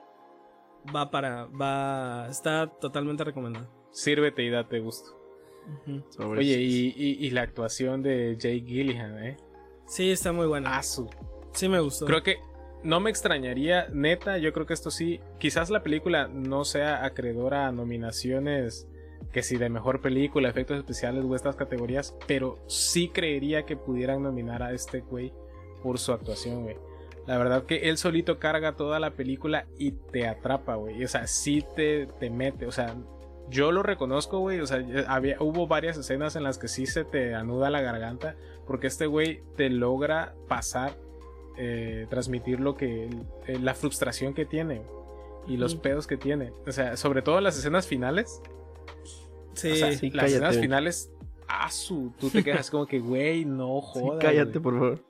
va para, va, está totalmente recomendada.
sírvete y date gusto. Oye, y, y- y la actuación de Jake Gillihan, ¿eh?
Sí, está muy buena.
Ah, su
Sí me gustó.
Creo que no me extrañaría, neta, yo creo que esto sí, quizás la película no sea acreedora a nominaciones que si de mejor película, efectos especiales o estas categorías, pero sí creería que pudieran nominar a este güey por su actuación, güey. La verdad que él solito carga toda la película y te atrapa, güey. O sea, sí te, te mete, o sea, yo lo reconozco, güey. O sea, había, hubo varias escenas en las que sí se te anuda la garganta porque este güey te logra pasar eh, transmitir lo que eh, la frustración que tiene y los pedos que tiene. O sea, sobre todo las escenas finales.
Sí,
O sea,
sí,
las
cállate.
escenas finales, ah, su, tú te quedas como que, güey, no
Sí,
jodas.
cállate,
güey.
por favor.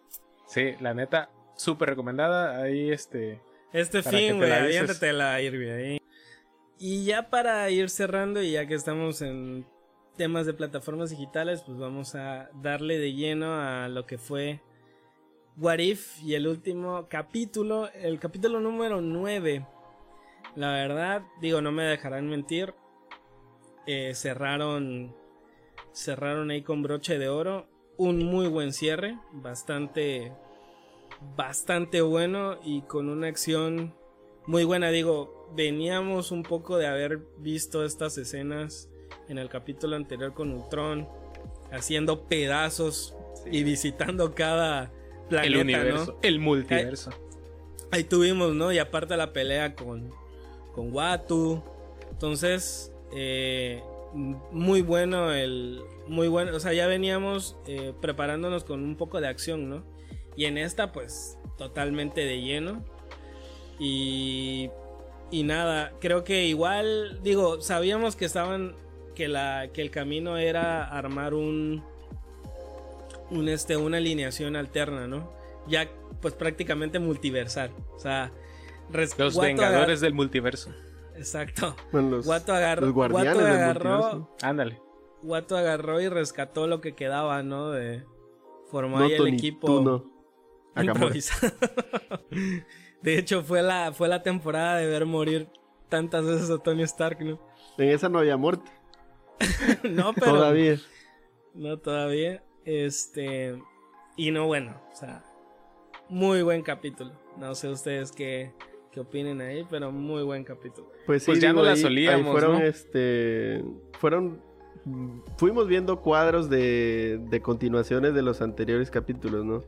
Sí, la neta, súper recomendada. Ahí, este.
Este fin, güey, aviéntatela, Irving. ahí. Y ya para ir cerrando, y ya que estamos en temas de plataformas digitales, pues vamos a darle de lleno a lo que fue What If y el último capítulo, el capítulo número 9. La verdad, digo, no me dejarán mentir. Eh, cerraron. Cerraron ahí con broche de oro. Un muy buen cierre. Bastante. Bastante bueno. Y con una acción muy buena. Digo, veníamos un poco de haber visto estas escenas en el capítulo anterior con Ultron. Haciendo pedazos y visitando cada planeta,
el
¿no?
universo, el multiverso.
Ahí tuvimos, ¿no? Y aparte la pelea con, con Watu. Entonces, eh, muy bueno el... Muy bueno, o sea, ya veníamos eh, preparándonos con un poco de acción, ¿no? Y en esta, pues, totalmente de lleno. Y... Y nada, creo que igual, digo, sabíamos que estaban, que, la, que el camino era armar un, un este, una alineación alterna, ¿no? Ya pues prácticamente multiversal. O sea,
Los Vengadores del multiverso.
Exacto.
Bueno, los,
Watto agarró,
los guardianes.
Ándale.
Watto agarró y rescató lo que quedaba, ¿no? De formó
No,
el
Tony,
equipo
tú no.
Improvisado. de hecho, fue la, fue la temporada de ver morir tantas veces a Tony Stark, ¿no?
En esa no había muerte.
no, pero
Todavía.
No todavía. Este. Y no, bueno. O sea. Muy buen capítulo. No sé ustedes qué, qué opinen ahí, pero muy buen capítulo.
Pues sí,
Pues ya
digo,
no la solíamos,
ahí fueron,
¿no?
este, fueron, fuimos viendo cuadros de, de continuaciones de los anteriores capítulos, ¿no?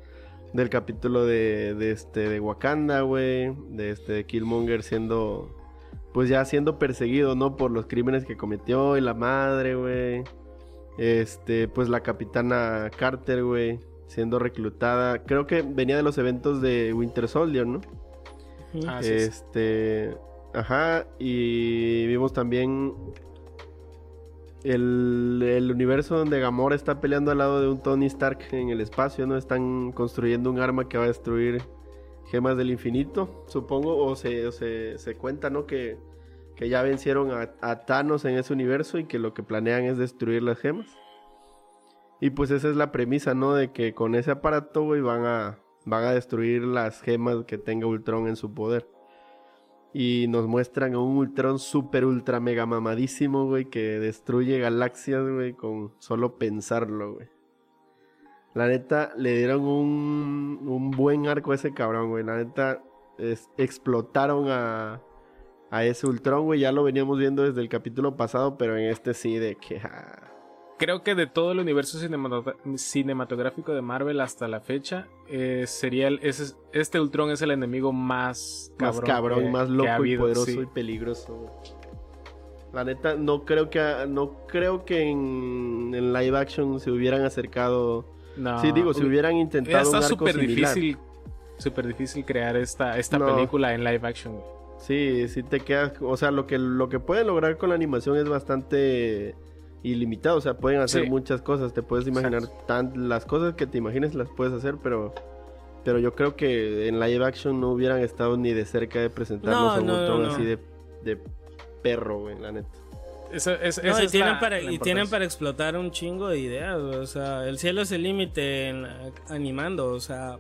Del capítulo de, de este, de Wakanda, güey, de este, de Killmonger siendo, pues ya siendo perseguido, ¿no? Por los crímenes que cometió y la madre, güey. Este, pues la capitana Carter, güey, siendo reclutada. Creo que venía de los eventos de Winter Soldier, ¿no?
Ah, sí, sí.
Este. Ajá. Y vimos también. El, el universo donde Gamora está peleando al lado de un Tony Stark en el espacio, ¿no? Están construyendo un arma que va a destruir gemas del infinito, supongo. O se, o se, se cuenta, ¿no? Que, que ya vencieron a, a Thanos en ese universo y que lo que planean es destruir las gemas. Y pues esa es la premisa, ¿no? De que con ese aparato, güey, van a, van a destruir las gemas que tenga Ultron en su poder. Y nos muestran a un Ultron super ultra mega mamadísimo, güey, que destruye galaxias, güey, con solo pensarlo, güey. La neta, le dieron un, un buen arco a ese cabrón, güey. La neta, es- explotaron a, a ese Ultron, güey. Ya lo veníamos viendo desde el capítulo pasado, pero en este sí, de que... ah,
Creo que de todo el universo cinematográfico de Marvel hasta la fecha, eh, sería el, este Ultron es el enemigo más cabrón,
más cabrón,
que-
más loco y poderoso
sí.
y peligroso. La neta, no creo que no creo que en, en live action se hubieran acercado.
No,
sí, digo, si
hubi-
hubieran
hubiera
intentado arco
súper difícil, súper difícil crear esta, esta
No.
película en live action.
Sí, sí te quedas, o sea, lo que lo que pueden lograr con la animación es bastante ilimitado, o sea, pueden hacer
Sí.
muchas cosas, te puedes imaginar tan las cosas que te imagines las puedes hacer, pero pero yo creo que en live action no hubieran estado ni de cerca de presentarnos
No,
a un
no, no.
así de, de perro, güey, la neta.
Esa-
No,
esa
y,
es
tienen
la-
para,
la
y tienen
importancia.
para explotar un chingo de ideas, güey, o sea, el cielo es el límite animando, o sea,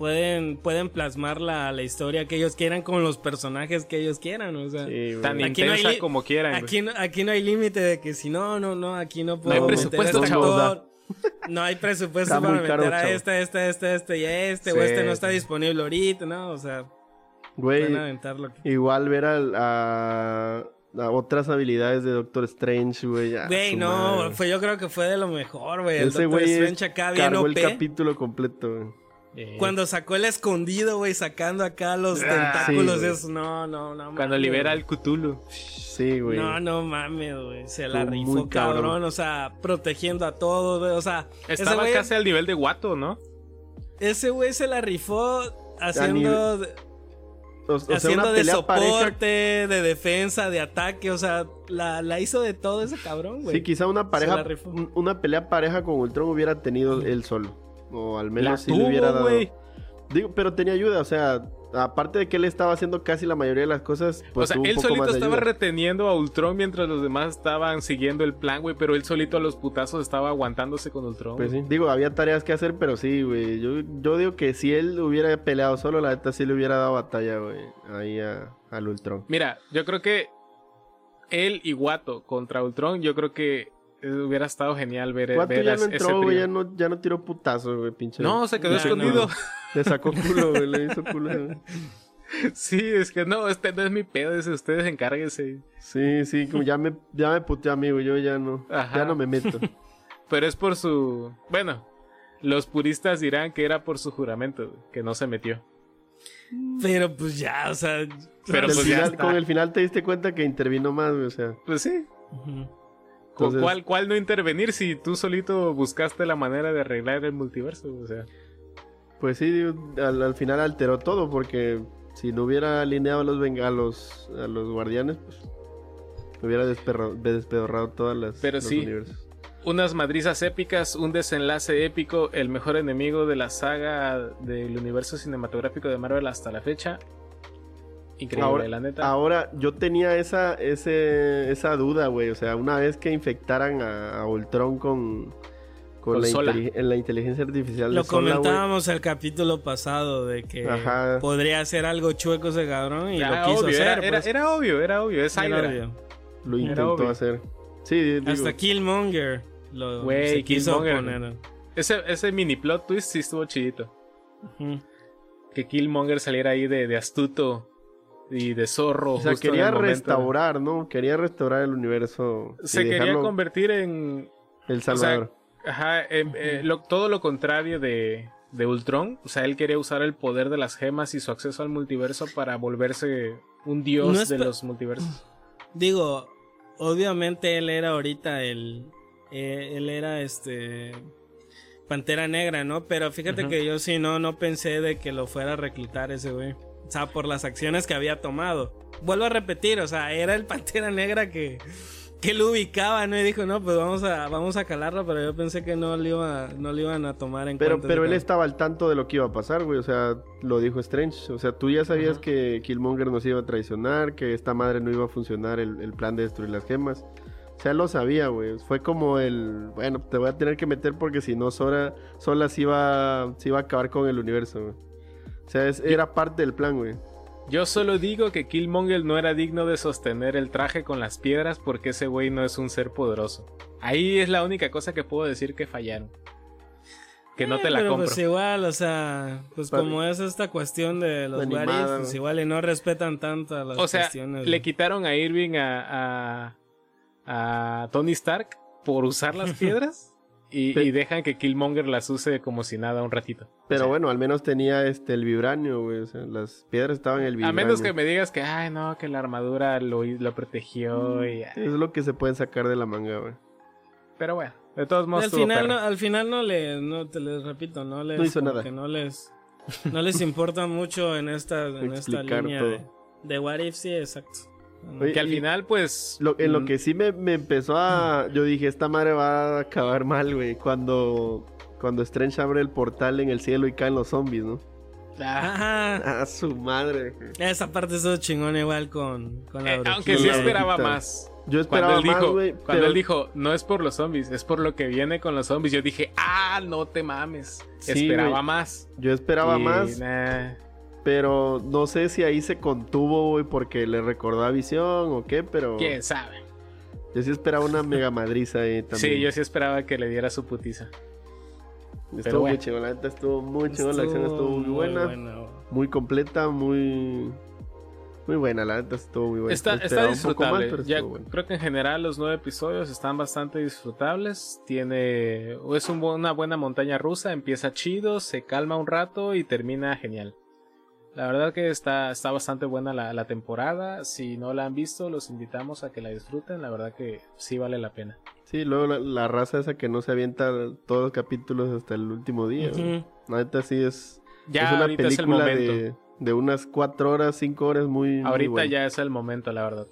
pueden, pueden plasmar la, la historia que ellos quieran con los personajes que ellos quieran, o sea.
Sí, güey.
Tan
Aquí no hay
intensa como quieran. güey.
Aquí no, aquí no hay límite de que si no, no, no, aquí no puedo
hay
meter
presupuesto,
a este
chavos.
No hay presupuesto para
caro,
meter a
chavo.
este, este, este, este y a este, o este no está
sí.
disponible ahorita, ¿no? O sea,
Güey,
pueden aventar lo que...
Igual ver al- a, a otras habilidades de Doctor Strange, güey.
Güey, no,
madre.
fue, yo creo que fue de lo mejor, güey. El
Ese
Doctor
güey
Strange acá bien
cargó el
OP.
capítulo completo, güey.
Eh,
Cuando sacó el escondido, güey, sacando acá los
Ah,
tentáculos,
sí,
eso, no, no, no.
cuando
mames,
libera el Cthulhu.
Sí, güey.
No, no mames, güey. Se la rifó cabrón.
cabrón.
o sea, protegiendo a todos, güey. O sea, ese
Estaba casi al nivel de Guato, ¿no?
ese güey se la rifó haciendo,
o, o
haciendo de soporte,
pareja.
de defensa, de ataque, o sea, la, la hizo de todo ese cabrón, güey.
Sí, quizá una pareja, una pelea pareja con Ultron hubiera tenido él solo. O al menos
La
sí le hubiera dado. Digo, pero tenía ayuda, o sea, aparte de que él estaba haciendo casi la mayoría de las cosas, pues
o sea, él solito estaba
ayuda.
reteniendo a Ultron mientras los demás estaban siguiendo el plan, güey. Pero él solito a los putazos estaba aguantándose con Ultron.
Pues sí, digo, había tareas que hacer, pero sí, güey. Yo, yo digo que si él hubiera peleado solo, la neta sí le hubiera dado batalla, güey. Ahí a, al Ultron.
Mira, yo creo que él y Guato contra Ultron, yo creo que hubiera estado genial ver,
Cuatro
ver
ya
ese
no entró, güey.
trío.
Ya no, ya no tiró putazo, güey, pinche.
No, se quedó
Ya
escondido.
Le sacó culo, güey. Le hizo culo. güey.
sí, es que no, este no es mi pedo, ese ustedes encárguense.
Sí, sí, como ya me, ya me puteó a mí, güey. Yo ya no,
Ajá.
ya no me meto.
Pero es por su. Bueno, los puristas dirán que era por su juramento, que no se metió.
Pero pues ya, o sea.
Pero pues ya está.
con el final te diste cuenta que intervino más, güey. O sea,
Pues sí. ¿Cu-
Entonces-
¿Cuál, ¿Cuál no intervenir si tú solito buscaste la manera de arreglar el multiverso? O sea,
pues sí, digo, al, al final alteró todo porque si no hubiera alineado a los, a los, a los guardianes, pues hubiera despedorrado todas las
Pero
los
sí.
universos.
unas madrizas épicas, un desenlace épico, el mejor enemigo de la saga del universo cinematográfico de Marvel hasta la fecha. Increíble,
Ahora-
la neta.
Ahora, yo tenía esa, ese, esa duda, güey. O sea, una vez que infectaran a, a Ultron con, con,
Con
la, inteligencia artificial
Lo
de Sola,
comentábamos el capítulo pasado de que
Ajá.
podría hacer algo chueco ese cabrón y
Era
lo quiso
obvio,
hacer.
era,
pues.
era obvio, era obvio, es
Era obvio.
Lo intentó
obvio.
hacer. Sí, digo,
Hasta Killmonger lo
Güey,
se quiso
Killmonger.
poner.
Ese, ese mini plot twist sí estuvo chidito. Que Killmonger saliera ahí de, de astuto y de zorro.
o sea,
justo en
quería
el
restaurar, ¿no? Quería restaurar el universo.
Se quería convertir en
El Salvador.
Ajá, em, eh, lo- todo lo contrario de, de Ultron. O sea, él quería usar el poder de las gemas y su acceso al multiverso para volverse un dios
No
de los multiversos.
Digo, obviamente él era ahorita el. eh, él era este. Pantera Negra, ¿no? Pero fíjate que yo sí no, no pensé de que lo fuera a reclutar ese güey. O sea, por las acciones que había tomado. Vuelvo a repetir, o sea, era el Pantera Negra que, que lo ubicaba, ¿no? Y dijo, no, pues vamos a, vamos a calarlo, pero yo pensé que no le, iba, no le iban a tomar en
Pero,
cuenta.
pero él estaba al tanto de lo que iba a pasar, güey. O sea, lo dijo Strange. O sea, tú ya sabías
Ajá.
que Killmonger nos iba a traicionar, que esta madre no iba a funcionar el, el plan de destruir las gemas. O sea, lo sabía, güey. Fue como el, bueno, te voy a tener que meter porque si no, Sora, sola se iba, se iba a acabar con el universo, güey. O sea, es- era parte del plan, güey.
Yo solo digo que Killmonger no era digno de sostener el traje con las piedras porque ese güey no es un ser poderoso. Ahí es la única cosa que puedo decir que fallaron. Que no
Eh,
te la
pero
compro.
pues igual, o sea, pues
Para-
como es esta cuestión de los if, pues igual y no respetan tanto a las
O sea,
cuestiones.
le quitaron a Irving a, a, a Tony Stark por usar las piedras y,
Pe-
y dejan que Killmonger las use como si nada un ratito.
Pero
O sea,
bueno, al menos tenía este el vibranio, güey. O sea, las piedras estaban en el
A
vibranio.
menos que me digas que, ay, no, que la armadura lo, lo
Mm,
protegió. Y,
Es lo que se pueden sacar de la manga, güey.
Pero bueno, de todos modos.
al final, no, al final no le, no te les repito, no les,
No hizo nada.
que no les, no les importa mucho en esta, en esta línea
todo.
de, de what if, sí, exacto.
Oye,
que al final, pues.
Lo- en lo
mm,
que sí me, me empezó a... Yo dije, esta madre va a acabar mal, güey. Cuando, cuando Strange abre el portal en el cielo y caen los zombies, ¿no?
ah,
Ajá.
Ah, su madre.
Esa parte estuvo chingón igual con, con la
eh, aunque sí
la
esperaba más.
Yo
Cuando
esperaba
él
más,
dijo,
güey.
cuando
pero-
él dijo, no es por los zombies, es por lo que viene con los zombies, yo dije, ah, no te mames.
Sí,
esperaba más.
Yo esperaba
Y,
más,
nah.
Pero no sé si ahí se contuvo, güey, porque le recordó a Visión o qué, pero...
quién sabe.
Yo sí esperaba una mega madriza ahí también.
Sí, yo sí esperaba que le diera su putiza.
Estuvo
pero
muy
bueno.
chingón, la neta estuvo muy chingón, la acción estuvo muy buena.
güey.
Muy completa, muy... Muy buena, la neta estuvo muy buena.
Está, está
más,
disfrutable.
pero
Ya
bueno.
creo que en general los nueve episodios están bastante disfrutables. Tiene. Es un una buena montaña rusa. Empieza chido, se calma un rato y termina genial. La verdad que está, está bastante buena la, la temporada. Si no la han visto, los invitamos a que la disfruten. La verdad que sí vale la pena.
Sí, luego la, la raza esa que no se avienta todos los capítulos hasta el último día. La neta sí es...
Ya
es una
ahorita es el
película
momento.
de, de unas cuatro horas, cinco horas muy. muy
Ahorita
buena.
ya es el momento, la verdad.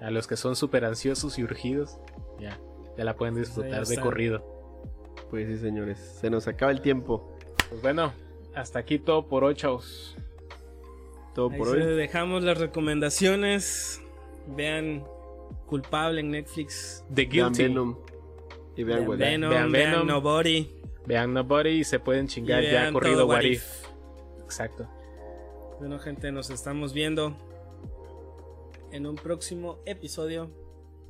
A los que son súper ansiosos y urgidos, ya, ya la pueden disfrutar
ya
de corrido.
Pues sí, señores. Se nos acaba el tiempo.
Pues bueno, hasta aquí todo por hoy, chavos.
Todo
Ahí
por hoy.
dejamos las recomendaciones. Vean Culpable en Netflix.
The
Vean
Guilty.
Venom. Y vean
Vean. Venom,
Vean
vean,
Venom.
Nobody.
Vean Nobody y se pueden
Y
chingar ya
vean
corrido
What
If.
If.
Exacto.
Bueno, gente, nos estamos viendo en un próximo episodio.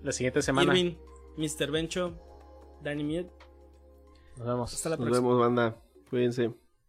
La siguiente semana.
Irving, Mr. Bencho, Danny Mute.
Nos vemos.
Hasta la
Nos
próxima.
vemos, banda. Cuídense.